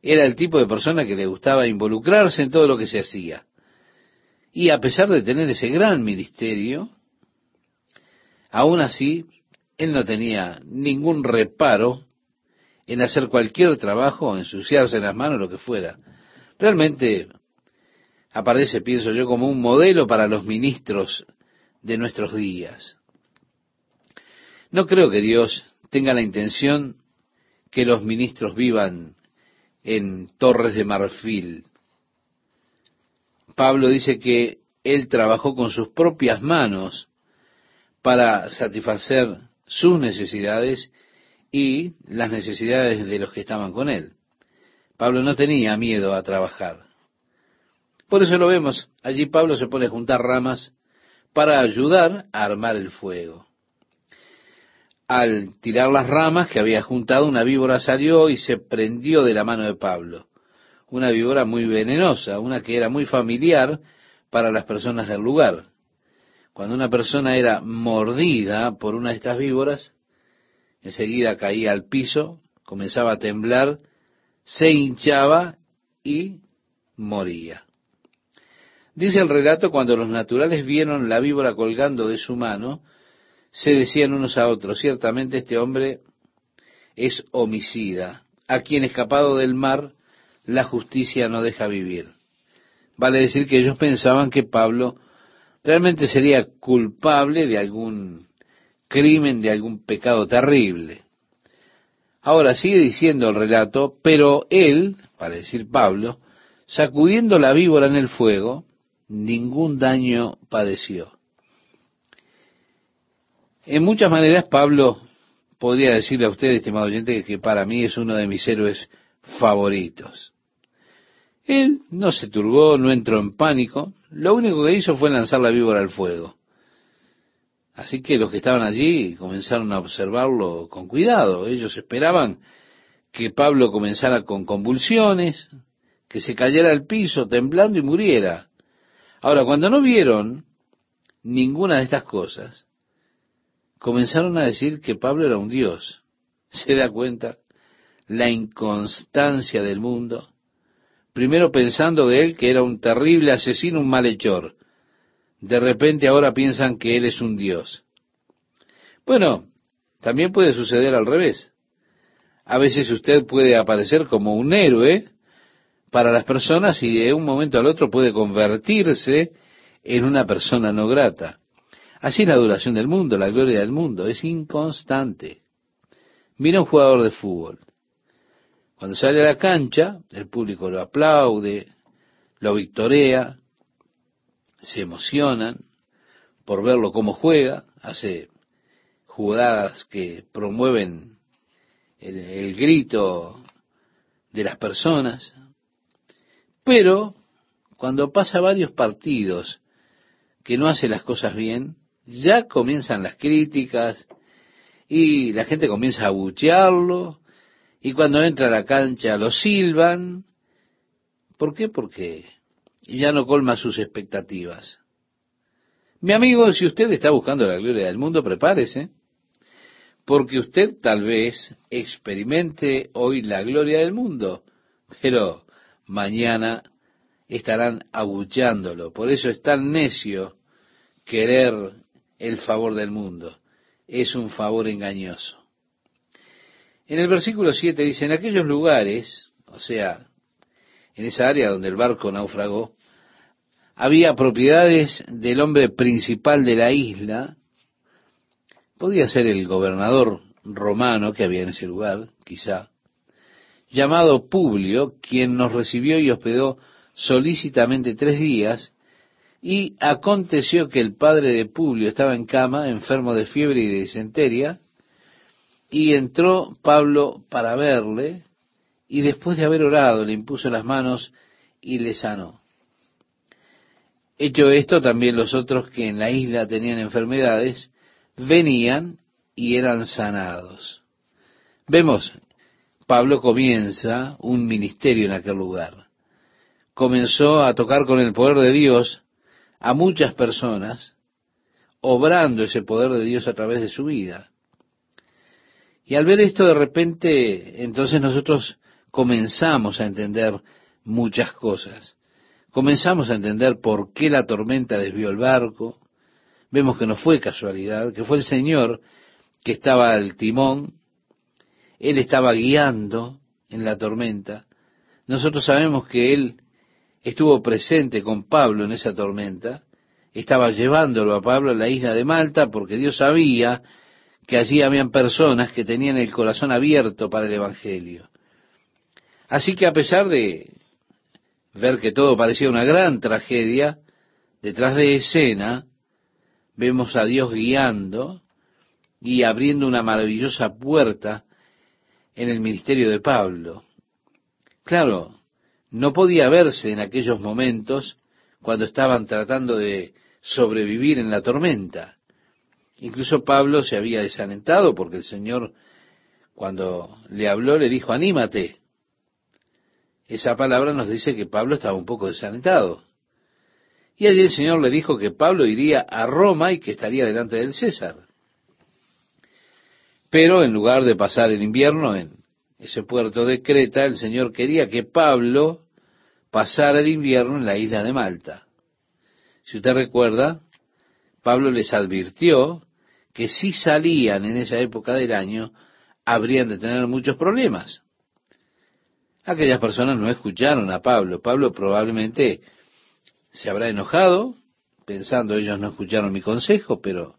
Speaker 1: Era el tipo de persona que le gustaba involucrarse en todo lo que se hacía. Y a pesar de tener ese gran ministerio, aún así, él no tenía ningún reparo en hacer cualquier trabajo, ensuciarse las manos, lo que fuera. Realmente aparece, pienso yo, como un modelo para los ministros de nuestros días. No creo que Dios tenga la intención que los ministros vivan en torres de marfil, Pablo dice que él trabajó con sus propias manos para satisfacer sus necesidades y las necesidades de los que estaban con él. Pablo no tenía miedo a trabajar. Por eso lo vemos, allí Pablo se pone a juntar ramas para ayudar a armar el fuego. Al tirar las ramas que había juntado, una víbora salió y se prendió de la mano de Pablo una víbora muy venenosa, una que era muy familiar para las personas del lugar. Cuando una persona era mordida por una de estas víboras, enseguida caía al piso, comenzaba a temblar, se hinchaba y moría. Dice el relato, cuando los naturales vieron la víbora colgando de su mano, se decían unos a otros, ciertamente este hombre es homicida, a quien escapado del mar la justicia no deja vivir. Vale decir que ellos pensaban que Pablo realmente sería culpable de algún crimen, de algún pecado terrible. Ahora sigue diciendo el relato, pero él, para decir Pablo, sacudiendo la víbora en el fuego, ningún daño padeció. En muchas maneras Pablo podría decirle a usted, estimado oyente, que para mí es uno de mis héroes favoritos. Él no se turbó, no entró en pánico, lo único que hizo fue lanzar la víbora al fuego. Así que los que estaban allí comenzaron a observarlo con cuidado. Ellos esperaban que Pablo comenzara con convulsiones, que se cayera al piso temblando y muriera. Ahora, cuando no vieron ninguna de estas cosas, comenzaron a decir que Pablo era un dios. ¿Se da cuenta? La inconstancia del mundo. Primero pensando de él que era un terrible asesino, un malhechor. De repente ahora piensan que él es un dios. Bueno, también puede suceder al revés. A veces usted puede aparecer como un héroe para las personas y de un momento al otro puede convertirse en una persona no grata. Así es la duración del mundo, la gloria del mundo, es inconstante. Mira un jugador de fútbol. Cuando sale a la cancha, el público lo aplaude, lo victorea, se emocionan por verlo cómo juega, hace jugadas que promueven el, el grito de las personas, pero cuando pasa varios partidos que no hace las cosas bien, ya comienzan las críticas y la gente comienza a buchearlo y cuando entra a la cancha lo silban. ¿Por qué? Porque ya no colma sus expectativas. Mi amigo, si usted está buscando la gloria del mundo, prepárese, porque usted tal vez experimente hoy la gloria del mundo, pero mañana estarán abuchándolo. Por eso es tan necio querer el favor del mundo. Es un favor engañoso. En el versículo 7 dice, en aquellos lugares, o sea, en esa área donde el barco naufragó, había propiedades del hombre principal de la isla, podía ser el gobernador romano que había en ese lugar, quizá, llamado Publio, quien nos recibió y hospedó solícitamente tres días, y aconteció que el padre de Publio estaba en cama, enfermo de fiebre y de disenteria, y entró Pablo para verle, y después de haber orado le impuso las manos y le sanó. Hecho esto, también los otros que en la isla tenían enfermedades, venían y eran sanados. Vemos Pablo comienza un ministerio en aquel lugar. Comenzó a tocar con el poder de Dios a muchas personas, obrando ese poder de Dios a través de su vida. Y al ver esto de repente, entonces nosotros comenzamos a entender muchas cosas. Comenzamos a entender por qué la tormenta desvió el barco. Vemos que no fue casualidad, que fue el Señor que estaba al timón él estaba guiando en la tormenta. Nosotros sabemos que Él estuvo presente con Pablo en esa tormenta, estaba llevándolo a Pablo a la isla de Malta porque Dios sabía que allí habían personas que tenían el corazón abierto para el Evangelio. Así que a pesar de ver que todo parecía una gran tragedia, detrás de escena vemos a Dios guiando y abriendo una maravillosa puerta en el ministerio de Pablo. Claro, no podía verse en aquellos momentos cuando estaban tratando de sobrevivir en la tormenta. Incluso Pablo se había desalentado porque el Señor cuando le habló le dijo, anímate. Esa palabra nos dice que Pablo estaba un poco desalentado. Y allí el Señor le dijo que Pablo iría a Roma y que estaría delante del César. Pero en lugar de pasar el invierno en ese puerto de Creta, el Señor quería que Pablo pasara el invierno en la isla de Malta. Si usted recuerda, Pablo les advirtió que si salían en esa época del año, habrían de tener muchos problemas. Aquellas personas no escucharon a Pablo. Pablo probablemente se habrá enojado, pensando ellos no escucharon mi consejo, pero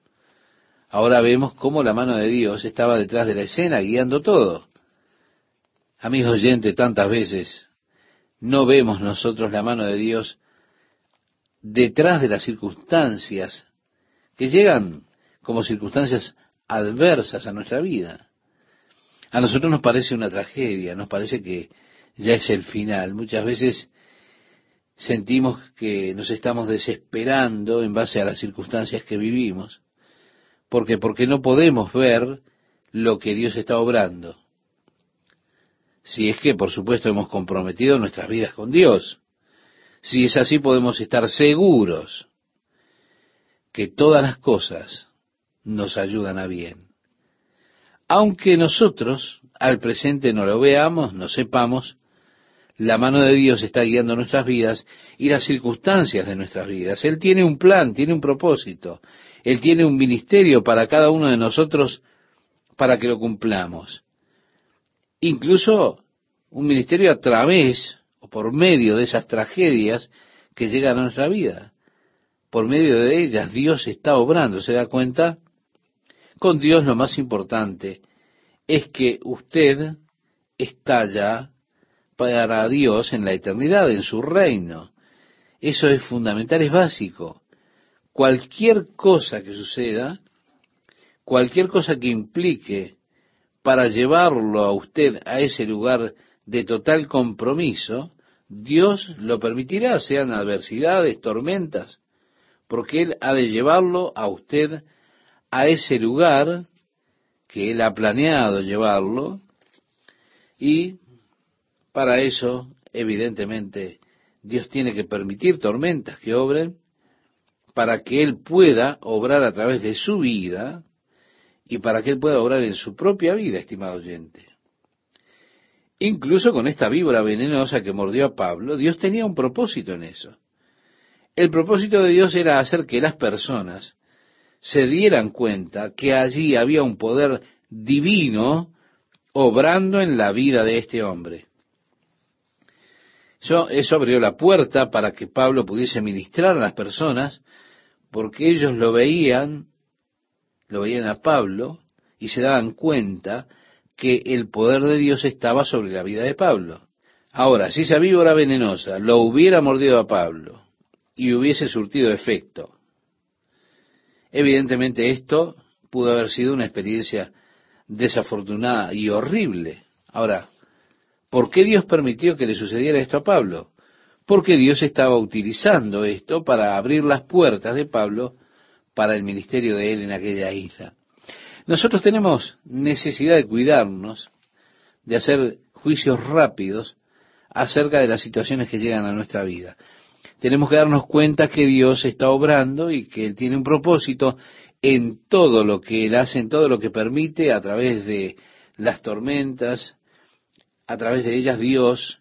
Speaker 1: Ahora vemos cómo la mano de Dios estaba detrás de la escena guiando todo. Amigos oyentes, tantas veces no vemos nosotros la mano de Dios detrás de las circunstancias que llegan como circunstancias adversas a nuestra vida. A nosotros nos parece una tragedia, nos parece que ya es el final. Muchas veces sentimos que nos estamos desesperando en base a las circunstancias que vivimos. ¿Por qué? Porque no podemos ver lo que Dios está obrando. Si es que, por supuesto, hemos comprometido nuestras vidas con Dios. Si es así, podemos estar seguros que todas las cosas nos ayudan a bien. Aunque nosotros al presente no lo veamos, no sepamos, la mano de Dios está guiando nuestras vidas y las circunstancias de nuestras vidas. Él tiene un plan, tiene un propósito. Él tiene un ministerio para cada uno de nosotros para que lo cumplamos. Incluso un ministerio a través o por medio de esas tragedias que llegan a nuestra vida. Por medio de ellas Dios está obrando, ¿se da cuenta? Con Dios lo más importante es que usted está ya para Dios en la eternidad, en su reino. Eso es fundamental, es básico. Cualquier cosa que suceda, cualquier cosa que implique para llevarlo a usted a ese lugar de total compromiso, Dios lo permitirá, sean adversidades, tormentas, porque Él ha de llevarlo a usted a ese lugar que Él ha planeado llevarlo y para eso, evidentemente, Dios tiene que permitir tormentas que obren para que Él pueda obrar a través de su vida y para que Él pueda obrar en su propia vida, estimado oyente. Incluso con esta víbora venenosa que mordió a Pablo, Dios tenía un propósito en eso. El propósito de Dios era hacer que las personas se dieran cuenta que allí había un poder divino obrando en la vida de este hombre. Eso, abrió la puerta para que Pablo pudiese ministrar a las personas, porque ellos lo veían, lo veían a Pablo, y se daban cuenta que el poder de Dios estaba sobre la vida de Pablo. Ahora, si esa víbora venenosa lo hubiera mordido a Pablo y hubiese surtido efecto, evidentemente esto pudo haber sido una experiencia desafortunada y horrible. Ahora, ¿Por qué Dios permitió que le sucediera esto a Pablo? Porque Dios estaba utilizando esto para abrir las puertas de Pablo para el ministerio de él en aquella isla. Nosotros tenemos necesidad de cuidarnos, de hacer juicios rápidos acerca de las situaciones que llegan a nuestra vida. Tenemos que darnos cuenta que Dios está obrando y que Él tiene un propósito en todo lo que Él hace, en todo lo que permite a través de las tormentas, a través de ellas Dios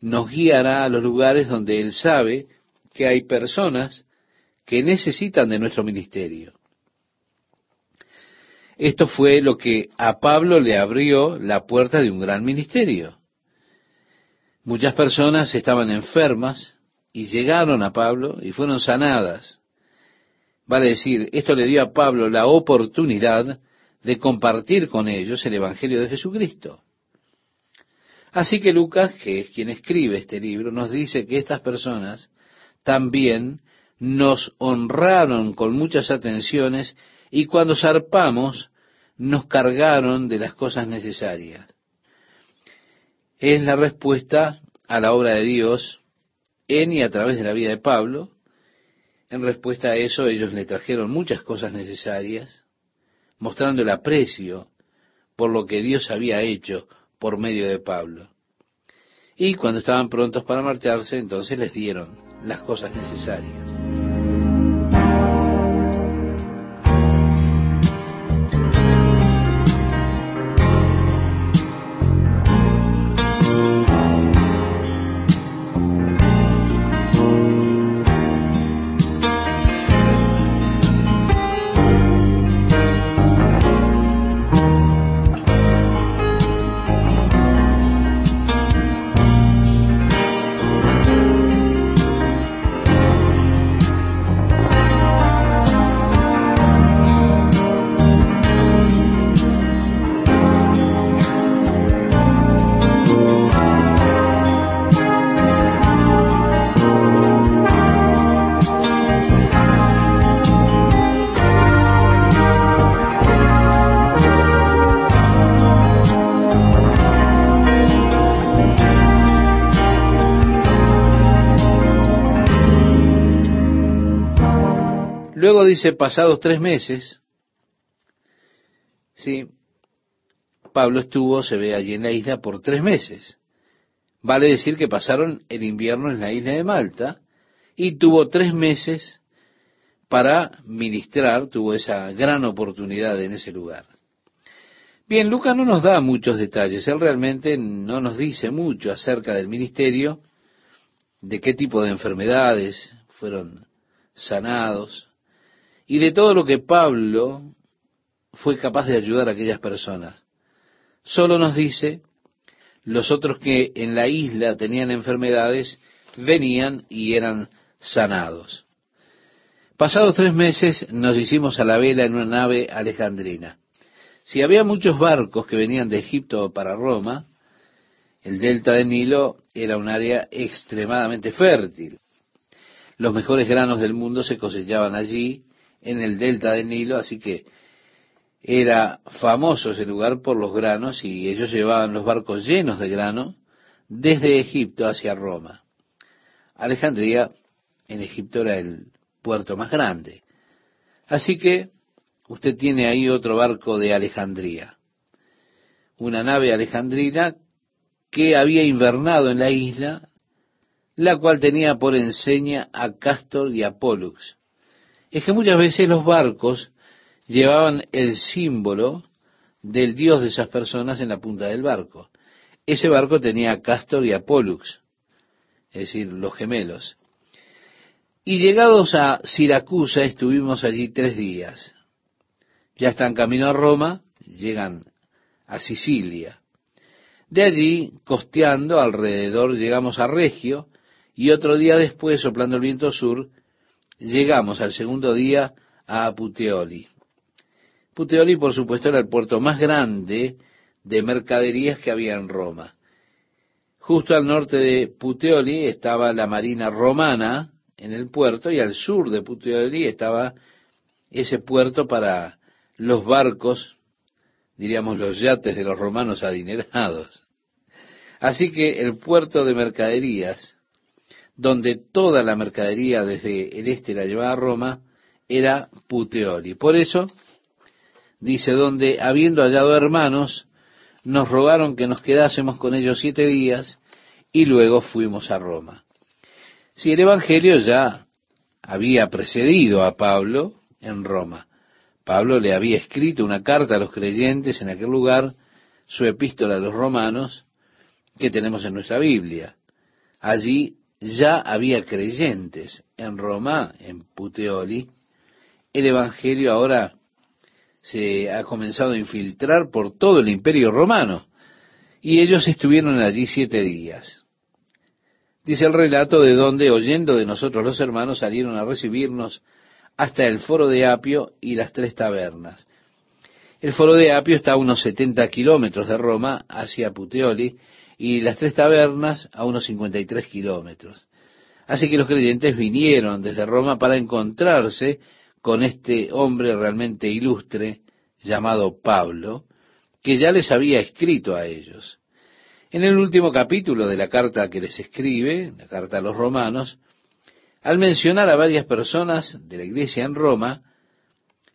Speaker 1: nos guiará a los lugares donde Él sabe que hay personas que necesitan de nuestro ministerio. Esto fue lo que a Pablo le abrió la puerta de un gran ministerio. Muchas personas estaban enfermas y llegaron a Pablo y fueron sanadas. Vale decir, esto le dio a Pablo la oportunidad de compartir con ellos el Evangelio de Jesucristo. Así que Lucas, que es quien escribe este libro, nos dice que estas personas también nos honraron con muchas atenciones y cuando zarpamos nos cargaron de las cosas necesarias. Es la respuesta a la obra de Dios en y a través de la vida de Pablo. En respuesta a eso ellos le trajeron muchas cosas necesarias, mostrando el aprecio por lo que Dios había hecho por medio de Pablo. Y cuando estaban prontos para marcharse, entonces les dieron las cosas necesarias. Pasados tres meses, Sí, Pablo estuvo, se ve allí en la isla, por tres meses. Vale decir que pasaron el invierno en la isla de Malta y tuvo tres meses para ministrar, tuvo esa gran oportunidad en ese lugar. Bien, Lucas no nos da muchos detalles, él realmente no nos dice mucho acerca del ministerio, de qué tipo de enfermedades fueron sanados y de todo lo que Pablo fue capaz de ayudar a aquellas personas. Solo nos dice, los otros que en la isla tenían enfermedades venían y eran sanados. Pasados tres meses nos hicimos a la vela en una nave alejandrina. Si había muchos barcos que venían de Egipto para Roma, el delta del Nilo era un área extremadamente fértil. Los mejores granos del mundo se cosechaban allí, en el delta del Nilo, así que era famoso ese lugar por los granos y ellos llevaban los barcos llenos de grano desde Egipto hacia Roma. Alejandría en Egipto era el puerto más grande. Así que usted tiene ahí otro barco de Alejandría, una nave alejandrina que había invernado en la isla, la cual tenía por enseña a Castor y a Pollux. Es que muchas veces los barcos llevaban el símbolo del dios de esas personas en la punta del barco. Ese barco tenía a Castor y a Pollux, es decir, los gemelos. Y llegados a Siracusa estuvimos allí tres días. Ya están camino a Roma, llegan a Sicilia. De allí, costeando alrededor, llegamos a Regio y otro día después, soplando el viento sur, llegamos al segundo día a Puteoli. Puteoli, por supuesto, era el puerto más grande de mercaderías que había en Roma. Justo al norte de Puteoli estaba la marina romana, en el puerto y al sur de Puteoli estaba ese puerto para los barcos, diríamos los yates de los romanos adinerados. Así que el puerto de mercaderías, donde toda la mercadería desde el este la llevaba a Roma, era Puteoli. Por eso, dice, donde habiendo hallado hermanos, nos rogaron que nos quedásemos con ellos siete días y luego fuimos a Roma. Si el Evangelio ya había precedido a Pablo en Roma. Pablo le había escrito una carta a los creyentes en aquel lugar, su epístola a los romanos, que tenemos en nuestra Biblia. Allí ya había creyentes en Roma, en Puteoli. El Evangelio ahora se ha comenzado a infiltrar por todo el imperio romano y ellos estuvieron allí siete días. Dice el relato de donde, oyendo de nosotros los hermanos, salieron a recibirnos hasta el foro de Apio y las tres tabernas. El foro de Apio está a unos 70 kilómetros de Roma hacia Puteoli y las tres tabernas a unos 53 kilómetros. Así que los creyentes vinieron desde Roma para encontrarse con este hombre realmente ilustre llamado Pablo, que ya les había escrito a ellos. En el último capítulo de la carta que les escribe, la carta a los romanos, al mencionar a varias personas de la iglesia en Roma,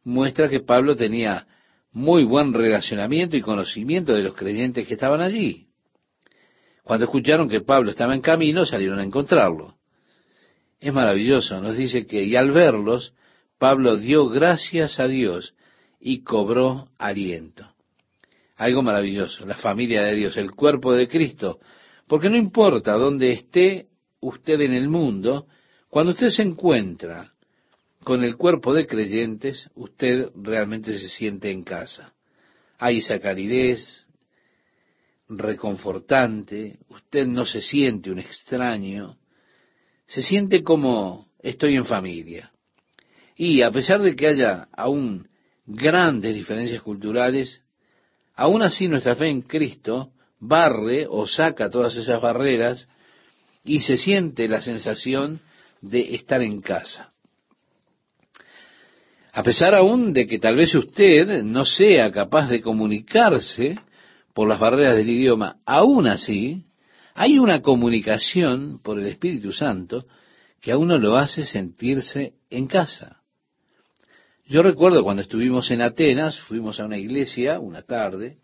Speaker 1: muestra que Pablo tenía muy buen relacionamiento y conocimiento de los creyentes que estaban allí. Cuando escucharon que Pablo estaba en camino, salieron a encontrarlo. Es maravilloso, nos dice que, y al verlos, Pablo dio gracias a Dios y cobró aliento algo maravilloso, la familia de Dios, el cuerpo de Cristo, porque no importa dónde esté usted en el mundo, cuando usted se encuentra con el cuerpo de creyentes, usted realmente se siente en casa. Hay esa reconfortante, usted no se siente un extraño, se siente como estoy en familia. Y a pesar de que haya aún grandes diferencias culturales, Aún así nuestra fe en Cristo barre o saca todas esas barreras y se siente la sensación de estar en casa. A pesar aún de que tal vez usted no sea capaz de comunicarse por las barreras del idioma, aún así hay una comunicación por el Espíritu Santo que a uno lo hace sentirse en casa. Yo recuerdo cuando estuvimos en Atenas, fuimos a una iglesia una tarde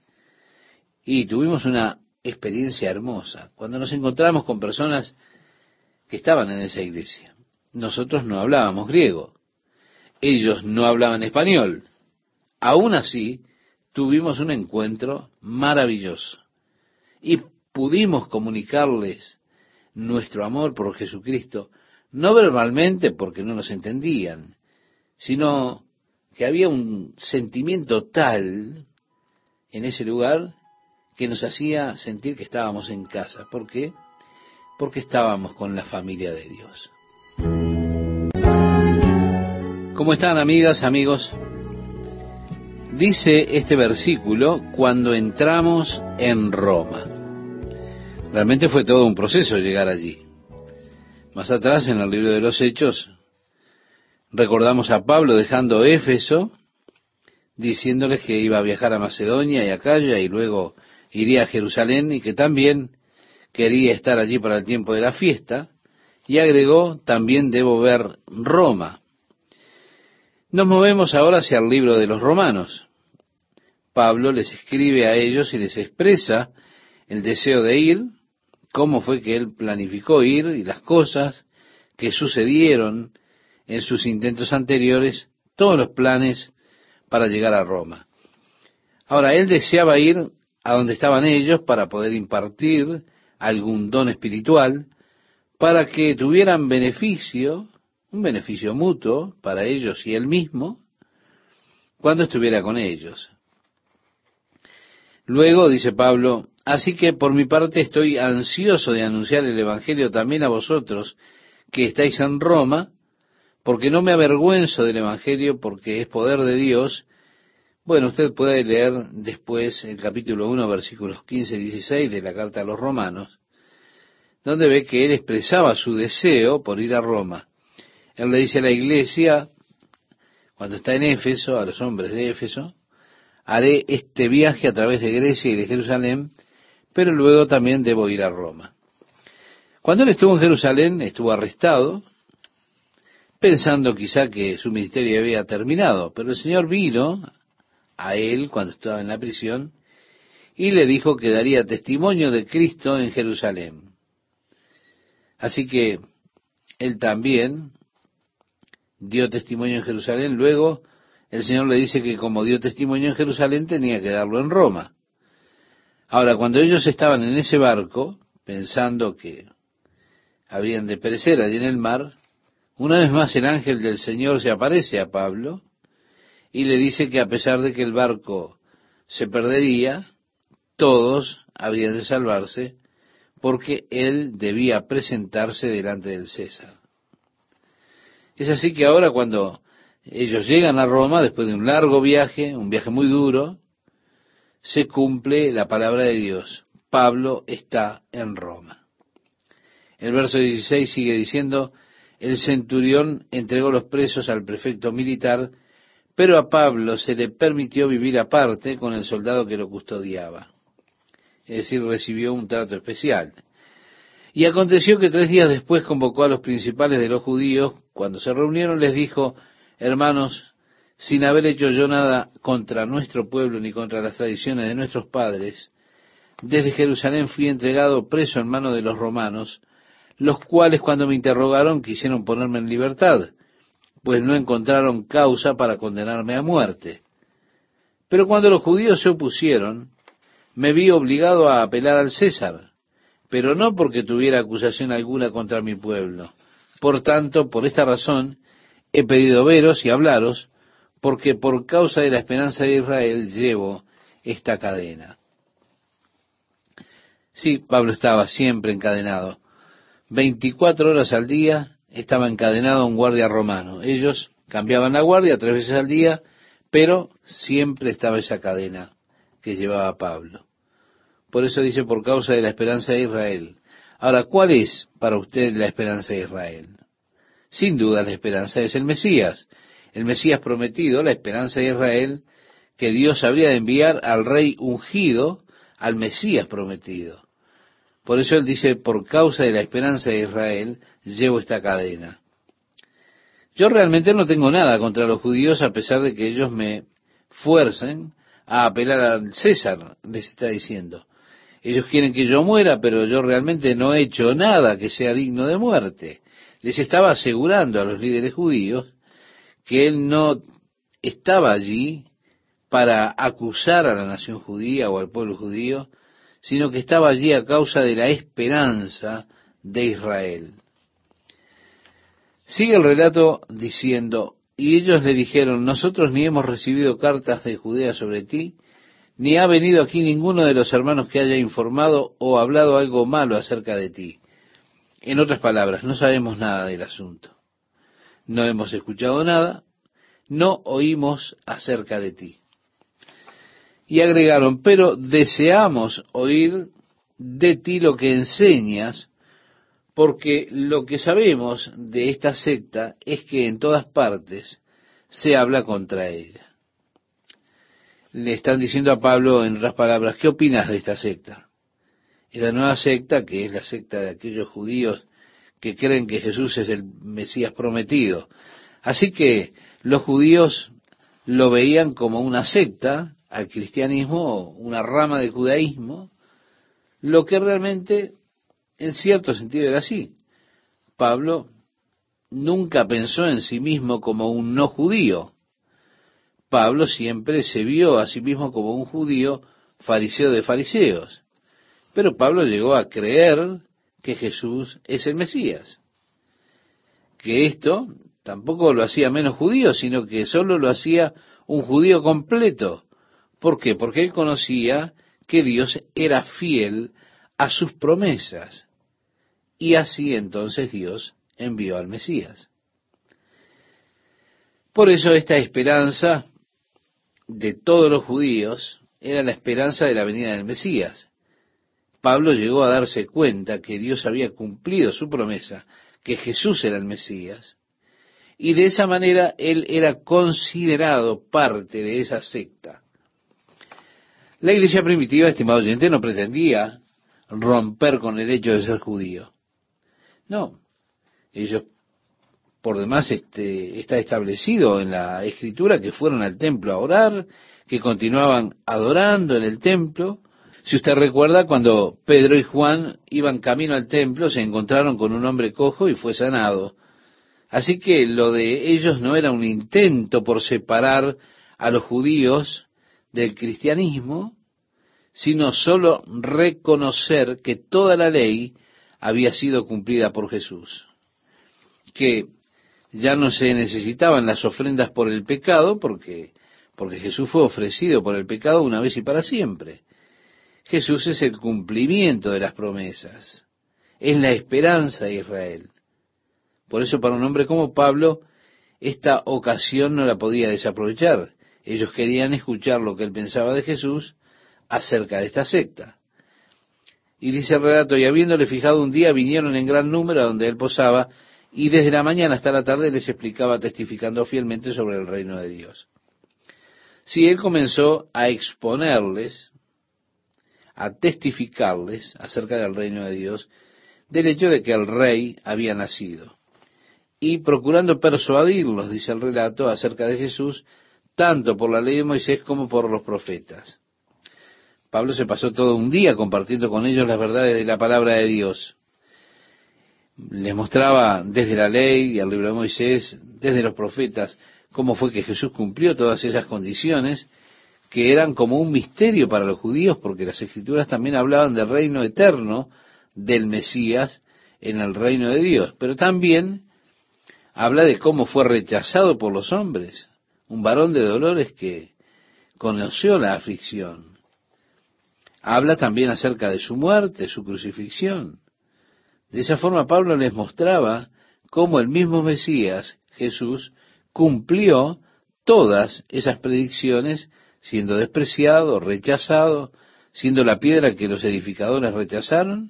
Speaker 1: y tuvimos una experiencia hermosa. Cuando nos encontramos con personas que estaban en esa iglesia, nosotros no hablábamos griego, ellos no hablaban español. Aún así, tuvimos un encuentro maravilloso y pudimos comunicarles nuestro amor por Jesucristo, no verbalmente porque no nos entendían, sino que había un sentimiento tal en ese lugar que nos hacía sentir que estábamos en casa. ¿Por qué? Porque estábamos con la familia de Dios. ¿Cómo están amigas, amigos? Dice este versículo, cuando entramos en Roma. Realmente fue todo un proceso llegar allí. Más atrás, en el libro de los Hechos, Recordamos a Pablo dejando Éfeso, diciéndoles que iba a viajar a Macedonia y a y luego iría a Jerusalén y que también quería estar allí para el tiempo de la fiesta. Y agregó, también debo ver Roma. Nos movemos ahora hacia el libro de los romanos. Pablo les escribe a ellos y les expresa el deseo de ir, cómo fue que él planificó ir y las cosas que sucedieron en sus intentos anteriores todos los planes para llegar a Roma. Ahora, él deseaba ir a donde estaban ellos para poder impartir algún don espiritual, para que tuvieran beneficio, un beneficio mutuo para ellos y él mismo, cuando estuviera con ellos. Luego, dice Pablo, así que por mi parte estoy ansioso de anunciar el Evangelio también a vosotros que estáis en Roma, porque no me avergüenzo del Evangelio, porque es poder de Dios. Bueno, usted puede leer después el capítulo 1, versículos 15 y 16 de la carta a los romanos, donde ve que él expresaba su deseo por ir a Roma. Él le dice a la iglesia, cuando está en Éfeso, a los hombres de Éfeso, haré este viaje a través de Grecia y de Jerusalén, pero luego también debo ir a Roma. Cuando él estuvo en Jerusalén, estuvo arrestado, pensando quizá que su ministerio había terminado, pero el Señor vino a él cuando estaba en la prisión y le dijo que daría testimonio de Cristo en Jerusalén. Así que él también dio testimonio en Jerusalén, luego el Señor le dice que como dio testimonio en Jerusalén tenía que darlo en Roma. Ahora, cuando ellos estaban en ese barco, pensando que habían de perecer allí en el mar, una vez más el ángel del Señor se aparece a Pablo y le dice que a pesar de que el barco se perdería, todos habrían de salvarse porque él debía presentarse delante del César. Es así que ahora cuando ellos llegan a Roma, después de un largo viaje, un viaje muy duro, se cumple la palabra de Dios. Pablo está en Roma. El verso 16 sigue diciendo, el centurión entregó los presos al prefecto militar, pero a Pablo se le permitió vivir aparte con el soldado que lo custodiaba. Es decir, recibió un trato especial. Y aconteció que tres días después convocó a los principales de los judíos. Cuando se reunieron les dijo, hermanos, sin haber hecho yo nada contra nuestro pueblo ni contra las tradiciones de nuestros padres, desde Jerusalén fui entregado preso en manos de los romanos, los cuales cuando me interrogaron quisieron ponerme en libertad, pues no encontraron causa para condenarme a muerte. Pero cuando los judíos se opusieron, me vi obligado a apelar al César, pero no porque tuviera acusación alguna contra mi pueblo. Por tanto, por esta razón, he pedido veros y hablaros, porque por causa de la esperanza de Israel llevo esta cadena. Sí, Pablo estaba siempre encadenado. 24 horas al día estaba encadenado a un guardia romano. Ellos cambiaban la guardia tres veces al día, pero siempre estaba esa cadena que llevaba Pablo. Por eso dice, por causa de la esperanza de Israel. Ahora, ¿cuál es para usted la esperanza de Israel? Sin duda la esperanza es el Mesías, el Mesías prometido, la esperanza de Israel, que Dios habría de enviar al rey ungido, al Mesías prometido. Por eso él dice, por causa de la esperanza de Israel, llevo esta cadena. Yo realmente no tengo nada contra los judíos a pesar de que ellos me fuercen a apelar al César, les está diciendo. Ellos quieren que yo muera, pero yo realmente no he hecho nada que sea digno de muerte. Les estaba asegurando a los líderes judíos que él no estaba allí para acusar a la nación judía o al pueblo judío, sino que estaba allí a causa de la esperanza de Israel. Sigue el relato diciendo, y ellos le dijeron, nosotros ni hemos recibido cartas de Judea sobre ti, ni ha venido aquí ninguno de los hermanos que haya informado o hablado algo malo acerca de ti. En otras palabras, no sabemos nada del asunto. No hemos escuchado nada, no oímos acerca de ti. Y agregaron, pero deseamos oír de ti lo que enseñas, porque lo que sabemos de esta secta es que en todas partes se habla contra ella. Le están diciendo a Pablo en otras palabras, ¿qué opinas de esta secta? Esta nueva secta, que es la secta de aquellos judíos que creen que Jesús es el Mesías prometido. Así que los judíos lo veían como una secta al cristianismo, una rama del judaísmo, lo que realmente en cierto sentido era así. Pablo nunca pensó en sí mismo como un no judío. Pablo siempre se vio a sí mismo como un judío fariseo de fariseos. Pero Pablo llegó a creer que Jesús es el Mesías. Que esto tampoco lo hacía menos judío, sino que solo lo hacía un judío completo. ¿Por qué? Porque él conocía que Dios era fiel a sus promesas. Y así entonces Dios envió al Mesías. Por eso esta esperanza de todos los judíos era la esperanza de la venida del Mesías. Pablo llegó a darse cuenta que Dios había cumplido su promesa, que Jesús era el Mesías, y de esa manera él era considerado parte de esa secta. La iglesia primitiva, estimado oyente, no pretendía romper con el hecho de ser judío. No, ellos por demás este, está establecido en la escritura que fueron al templo a orar, que continuaban adorando en el templo. Si usted recuerda, cuando Pedro y Juan iban camino al templo, se encontraron con un hombre cojo y fue sanado. Así que lo de ellos no era un intento por separar a los judíos del cristianismo, sino solo reconocer que toda la ley había sido cumplida por Jesús. Que ya no se necesitaban las ofrendas por el pecado, porque, porque Jesús fue ofrecido por el pecado una vez y para siempre. Jesús es el cumplimiento de las promesas, es la esperanza de Israel. Por eso para un hombre como Pablo, esta ocasión no la podía desaprovechar. Ellos querían escuchar lo que él pensaba de Jesús acerca de esta secta. Y dice el relato, y habiéndole fijado un día, vinieron en gran número a donde él posaba, y desde la mañana hasta la tarde les explicaba testificando fielmente sobre el reino de Dios. Si él comenzó a exponerles, a testificarles acerca del reino de Dios, del hecho de que el rey había nacido y procurando persuadirlos, dice el relato, acerca de Jesús, tanto por la ley de Moisés como por los profetas. Pablo se pasó todo un día compartiendo con ellos las verdades de la palabra de Dios. Les mostraba desde la ley y el libro de Moisés, desde los profetas, cómo fue que Jesús cumplió todas esas condiciones que eran como un misterio para los judíos, porque las escrituras también hablaban del reino eterno del Mesías en el reino de Dios, pero también habla de cómo fue rechazado por los hombres, un varón de dolores que conoció la aflicción. Habla también acerca de su muerte, su crucifixión. De esa forma Pablo les mostraba cómo el mismo Mesías, Jesús, cumplió todas esas predicciones, siendo despreciado, rechazado, siendo la piedra que los edificadores rechazaron,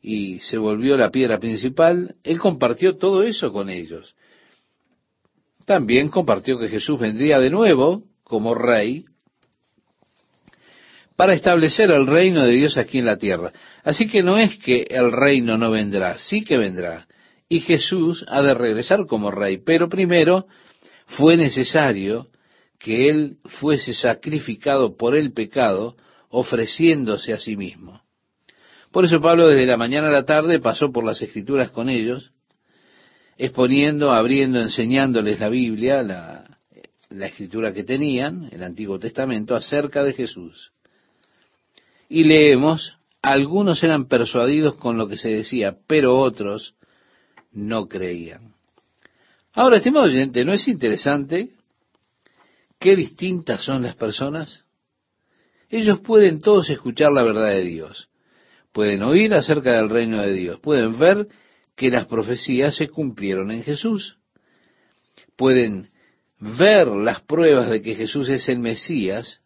Speaker 1: y se volvió la piedra principal, él compartió todo eso con ellos. También compartió que Jesús vendría de nuevo como rey para establecer el reino de Dios aquí en la tierra. Así que no es que el reino no vendrá, sí que vendrá, y Jesús ha de regresar como rey. Pero primero fue necesario que Él fuese sacrificado por el pecado, ofreciéndose a sí mismo. Por eso Pablo desde la mañana a la tarde pasó por las escrituras con ellos, exponiendo, abriendo, enseñándoles la Biblia, la, escritura que tenían, el Antiguo Testamento, acerca de Jesús. Y leemos, algunos eran persuadidos con lo que se decía, pero otros no creían. Ahora, estimado oyente, ¿no es interesante qué distintas son las personas? Ellos pueden todos escuchar la verdad de Dios, pueden oír acerca del reino de Dios, pueden ver que las profecías se cumplieron en Jesús, pueden ver las pruebas de que Jesús es el Mesías,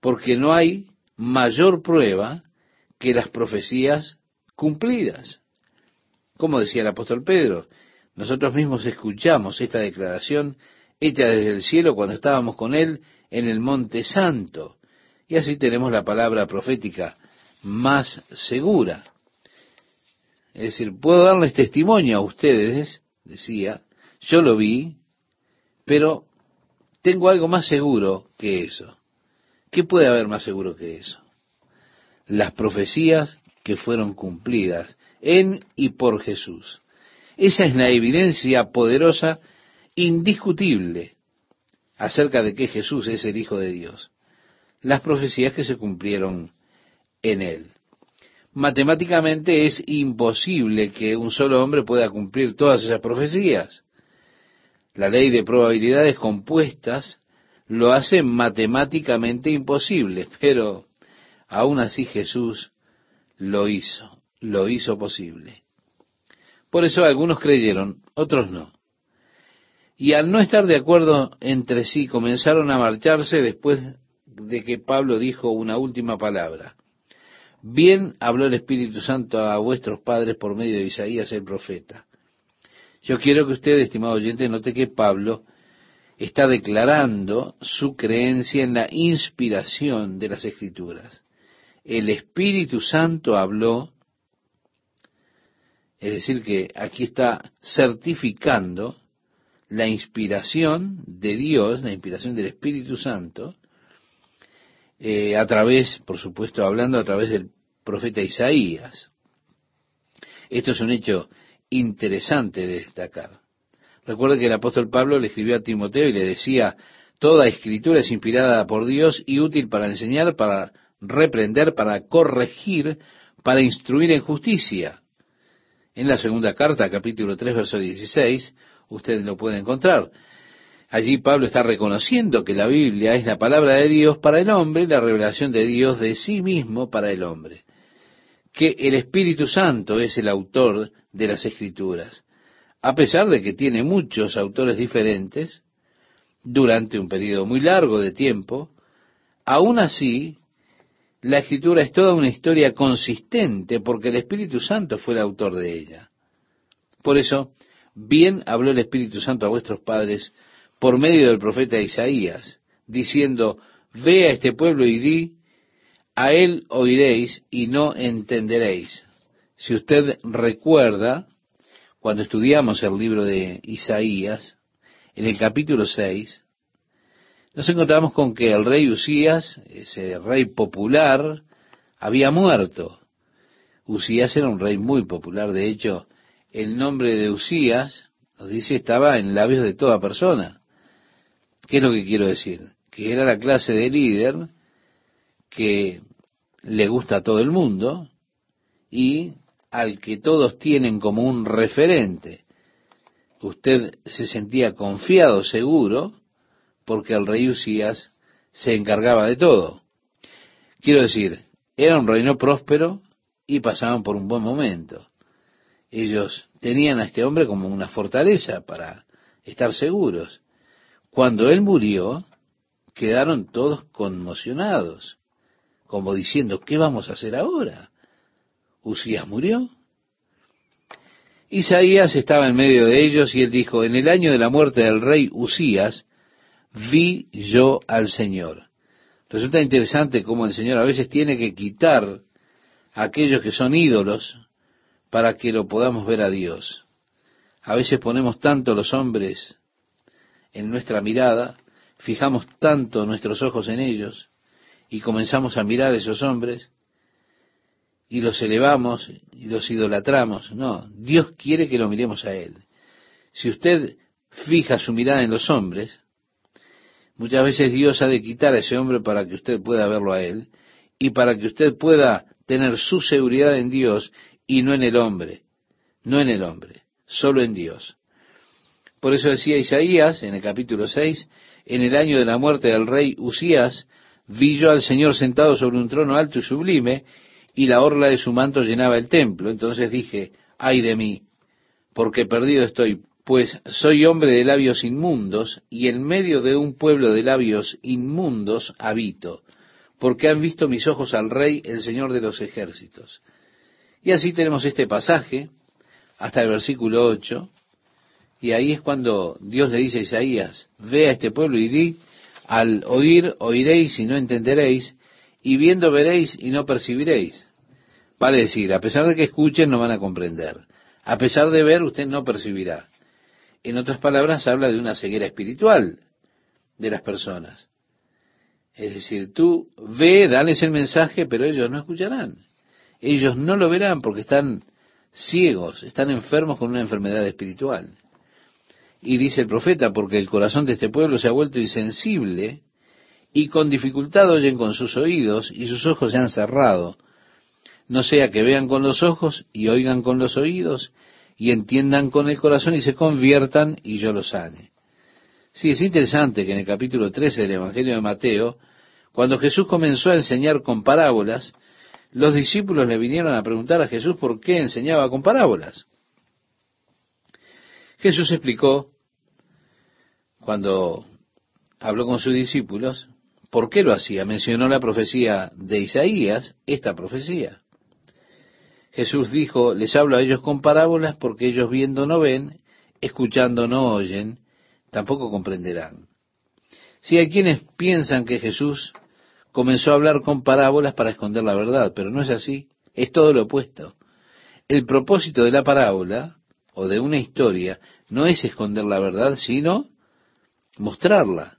Speaker 1: porque no hay mayor prueba que las profecías cumplidas. Como decía el apóstol Pedro, nosotros mismos escuchamos esta declaración hecha desde el cielo cuando estábamos con Él en el Monte Santo. Y así tenemos la palabra profética más segura. Es decir, puedo darles testimonio a ustedes, decía, yo lo vi, pero tengo algo más seguro que eso. ¿Qué puede haber más seguro que eso? Las profecías que fueron cumplidas en y por Jesús. Esa es la evidencia poderosa, indiscutible, acerca de que Jesús es el Hijo de Dios. Las profecías que se cumplieron en Él. Matemáticamente es imposible que un solo hombre pueda cumplir todas esas profecías. La ley de probabilidades compuestas lo hace matemáticamente imposible, pero aún así Jesús lo hizo, lo hizo posible. Por eso algunos creyeron, otros no. Y al no estar de acuerdo entre sí, comenzaron a marcharse después de que Pablo dijo una última palabra. Bien habló el Espíritu Santo a vuestros padres por medio de Isaías el profeta. Yo quiero que usted, estimado oyente, note que Pablo está declarando su creencia en la inspiración de las Escrituras. El Espíritu Santo habló es decir, que aquí está certificando la inspiración de Dios, la inspiración del Espíritu Santo, eh, a través, por supuesto, hablando a través del profeta Isaías. Esto es un hecho interesante de destacar. Recuerda que el apóstol Pablo le escribió a Timoteo y le decía, toda escritura es inspirada por Dios y útil para enseñar, para reprender, para corregir, para instruir en justicia en la segunda carta, capítulo 3, verso 16, usted lo puede encontrar. Allí Pablo está reconociendo que la Biblia es la palabra de Dios para el hombre, la revelación de Dios de sí mismo para el hombre. Que el Espíritu Santo es el autor de las Escrituras. A pesar de que tiene muchos autores diferentes, durante un periodo muy largo de tiempo, aún así la escritura es toda una historia consistente porque el Espíritu Santo fue el autor de ella. Por eso, bien habló el Espíritu Santo a vuestros padres por medio del profeta Isaías, diciendo, ve a este pueblo y di, a él oiréis y no entenderéis. Si usted recuerda, cuando estudiamos el libro de Isaías, en el capítulo 6, nos encontramos con que el rey Usías, ese rey popular, había muerto. Usías era un rey muy popular, de hecho, el nombre de Usías, nos dice, estaba en labios de toda persona. ¿Qué es lo que quiero decir? Que era la clase de líder que le gusta a todo el mundo y al que todos tienen como un referente. Usted se sentía confiado, seguro, porque el rey Usías se encargaba de todo. Quiero decir, era un reino próspero y pasaban por un buen momento. Ellos tenían a este hombre como una fortaleza para estar seguros. Cuando él murió, quedaron todos conmocionados, como diciendo, ¿qué vamos a hacer ahora? Usías murió. Isaías estaba en medio de ellos y él dijo, en el año de la muerte del rey Usías, vi yo al Señor. Resulta interesante cómo el Señor a veces tiene que quitar a aquellos que son ídolos para que lo podamos ver a Dios. A veces ponemos tanto los hombres en nuestra mirada, fijamos tanto nuestros ojos en ellos y comenzamos a mirar a esos hombres y los elevamos y los idolatramos. No, Dios quiere que lo miremos a Él. Si usted fija su mirada en los hombres, muchas veces Dios ha de quitar a ese hombre para que usted pueda verlo a Él y para que usted pueda tener su seguridad en Dios y no en el hombre, no en el hombre, solo en Dios. Por eso decía Isaías en el capítulo 6, en el año de la muerte del rey Usías, vi yo al Señor sentado sobre un trono alto y sublime, y la orla de su manto llenaba el templo. Entonces dije, ay de mí, porque perdido estoy, pues soy hombre de labios inmundos, y en medio de un pueblo de labios inmundos habito, porque han visto mis ojos al Rey, el Señor de los ejércitos. Y así tenemos este pasaje, hasta el versículo 8, y ahí es cuando Dios le dice a Isaías, ve a este pueblo y di, al oír oiréis y no entenderéis, y viendo veréis y no percibiréis. Vale decir, a pesar de que escuchen no van a comprender. A pesar de ver usted no percibirá. En otras palabras, habla de una ceguera espiritual de las personas. Es decir, tú ve, dales el mensaje, pero ellos no escucharán. Ellos no lo verán porque están ciegos, están enfermos con una enfermedad espiritual. Y dice el profeta, porque el corazón de este pueblo se ha vuelto insensible y con dificultad oyen con sus oídos y sus ojos se han cerrado. No sea que vean con los ojos y oigan con los oídos y entiendan con el corazón y se conviertan y yo los sane. Sí, es interesante que en el capítulo 13 del Evangelio de Mateo, cuando Jesús comenzó a enseñar con parábolas, los discípulos le vinieron a preguntar a Jesús por qué enseñaba con parábolas. Jesús explicó, cuando habló con sus discípulos, por qué lo hacía. Mencionó la profecía de Isaías, esta profecía. Jesús dijo, les hablo a ellos con parábolas porque ellos viendo no ven, escuchando no oyen, tampoco comprenderán. Si hay quienes piensan que Jesús comenzó a hablar con parábolas para esconder la verdad, pero no es así, es todo lo opuesto. El propósito de la parábola o de una historia no es esconder la verdad, sino mostrarla.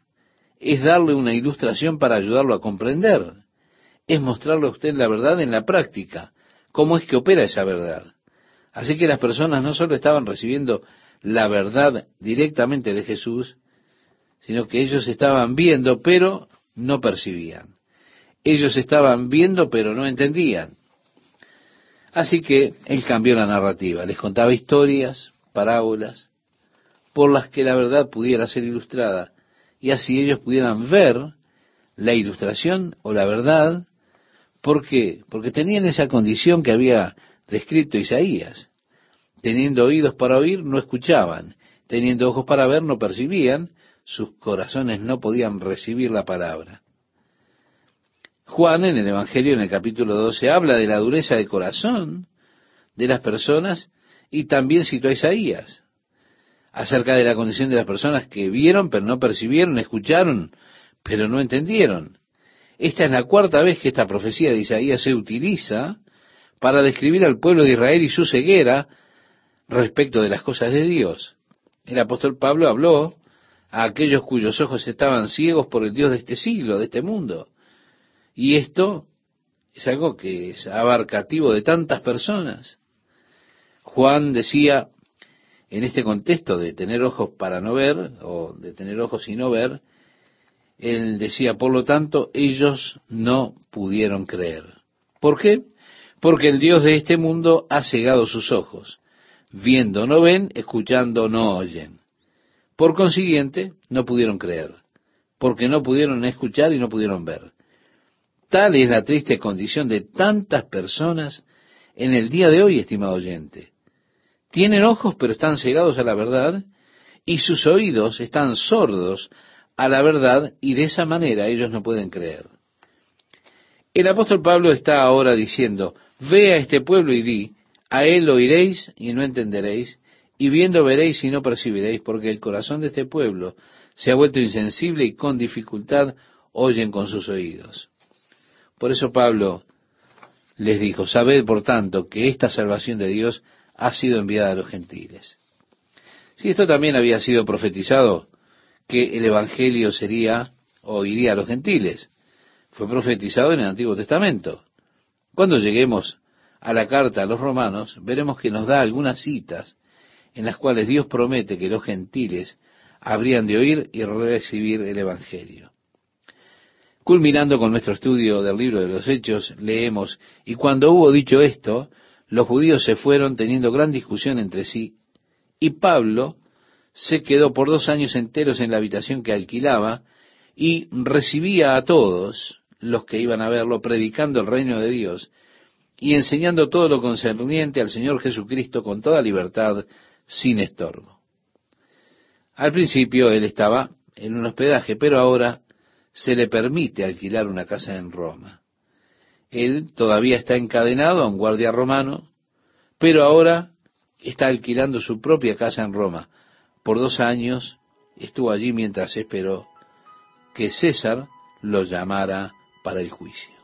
Speaker 1: Es darle una ilustración para ayudarlo a comprender. Es mostrarle a usted la verdad en la práctica cómo es que opera esa verdad. Así que las personas no solo estaban recibiendo la verdad directamente de Jesús, sino que ellos estaban viendo, pero no percibían. Ellos estaban viendo, pero no entendían. Así que él cambió la narrativa, les contaba historias, parábolas, por las que la verdad pudiera ser ilustrada, y así ellos pudieran ver la ilustración o la verdad ¿Por qué? Porque tenían esa condición que había descrito Isaías. Teniendo oídos para oír, no escuchaban. Teniendo ojos para ver, no percibían. Sus corazones no podían recibir la palabra. Juan en el Evangelio, en el capítulo 12, habla de la dureza de corazón de las personas y también citó a Isaías acerca de la condición de las personas que vieron pero no percibieron, escucharon pero no entendieron. Esta es la cuarta vez que esta profecía de Isaías se utiliza para describir al pueblo de Israel y su ceguera respecto de las cosas de Dios. El apóstol Pablo habló a aquellos cuyos ojos estaban ciegos por el Dios de este siglo, de este mundo. Y esto es algo que es abarcativo de tantas personas. Juan decía, en este contexto de tener ojos para no ver, o de tener ojos y no ver, él decía, por lo tanto, ellos no pudieron creer. ¿Por qué? Porque el Dios de este mundo ha cegado sus ojos. Viendo no ven, escuchando no oyen. Por consiguiente, no pudieron creer, porque no pudieron escuchar y no pudieron ver. Tal es la triste condición de tantas personas en el día de hoy, estimado oyente. Tienen ojos, pero están cegados a la verdad, y sus oídos están sordos a la verdad y de esa manera ellos no pueden creer. El apóstol Pablo está ahora diciendo, ve a este pueblo y di, a él oiréis y no entenderéis, y viendo veréis y no percibiréis, porque el corazón de este pueblo se ha vuelto insensible y con dificultad oyen con sus oídos. Por eso Pablo les dijo, sabed por tanto que esta salvación de Dios ha sido enviada a los gentiles. Si esto también había sido profetizado, que el Evangelio sería o iría a los gentiles. Fue profetizado en el Antiguo Testamento. Cuando lleguemos a la carta a los romanos, veremos que nos da algunas citas en las cuales Dios promete que los gentiles habrían de oír y recibir el Evangelio. Culminando con nuestro estudio del libro de los Hechos, leemos, y cuando hubo dicho esto, los judíos se fueron teniendo gran discusión entre sí, y Pablo se quedó por dos años enteros en la habitación que alquilaba y recibía a todos los que iban a verlo predicando el reino de Dios y enseñando todo lo concerniente al Señor Jesucristo con toda libertad, sin estorbo. Al principio él estaba en un hospedaje, pero ahora se le permite alquilar una casa en Roma. Él todavía está encadenado a un guardia romano, pero ahora está alquilando su propia casa en Roma. Por dos años estuvo allí mientras esperó que César lo llamara para el juicio.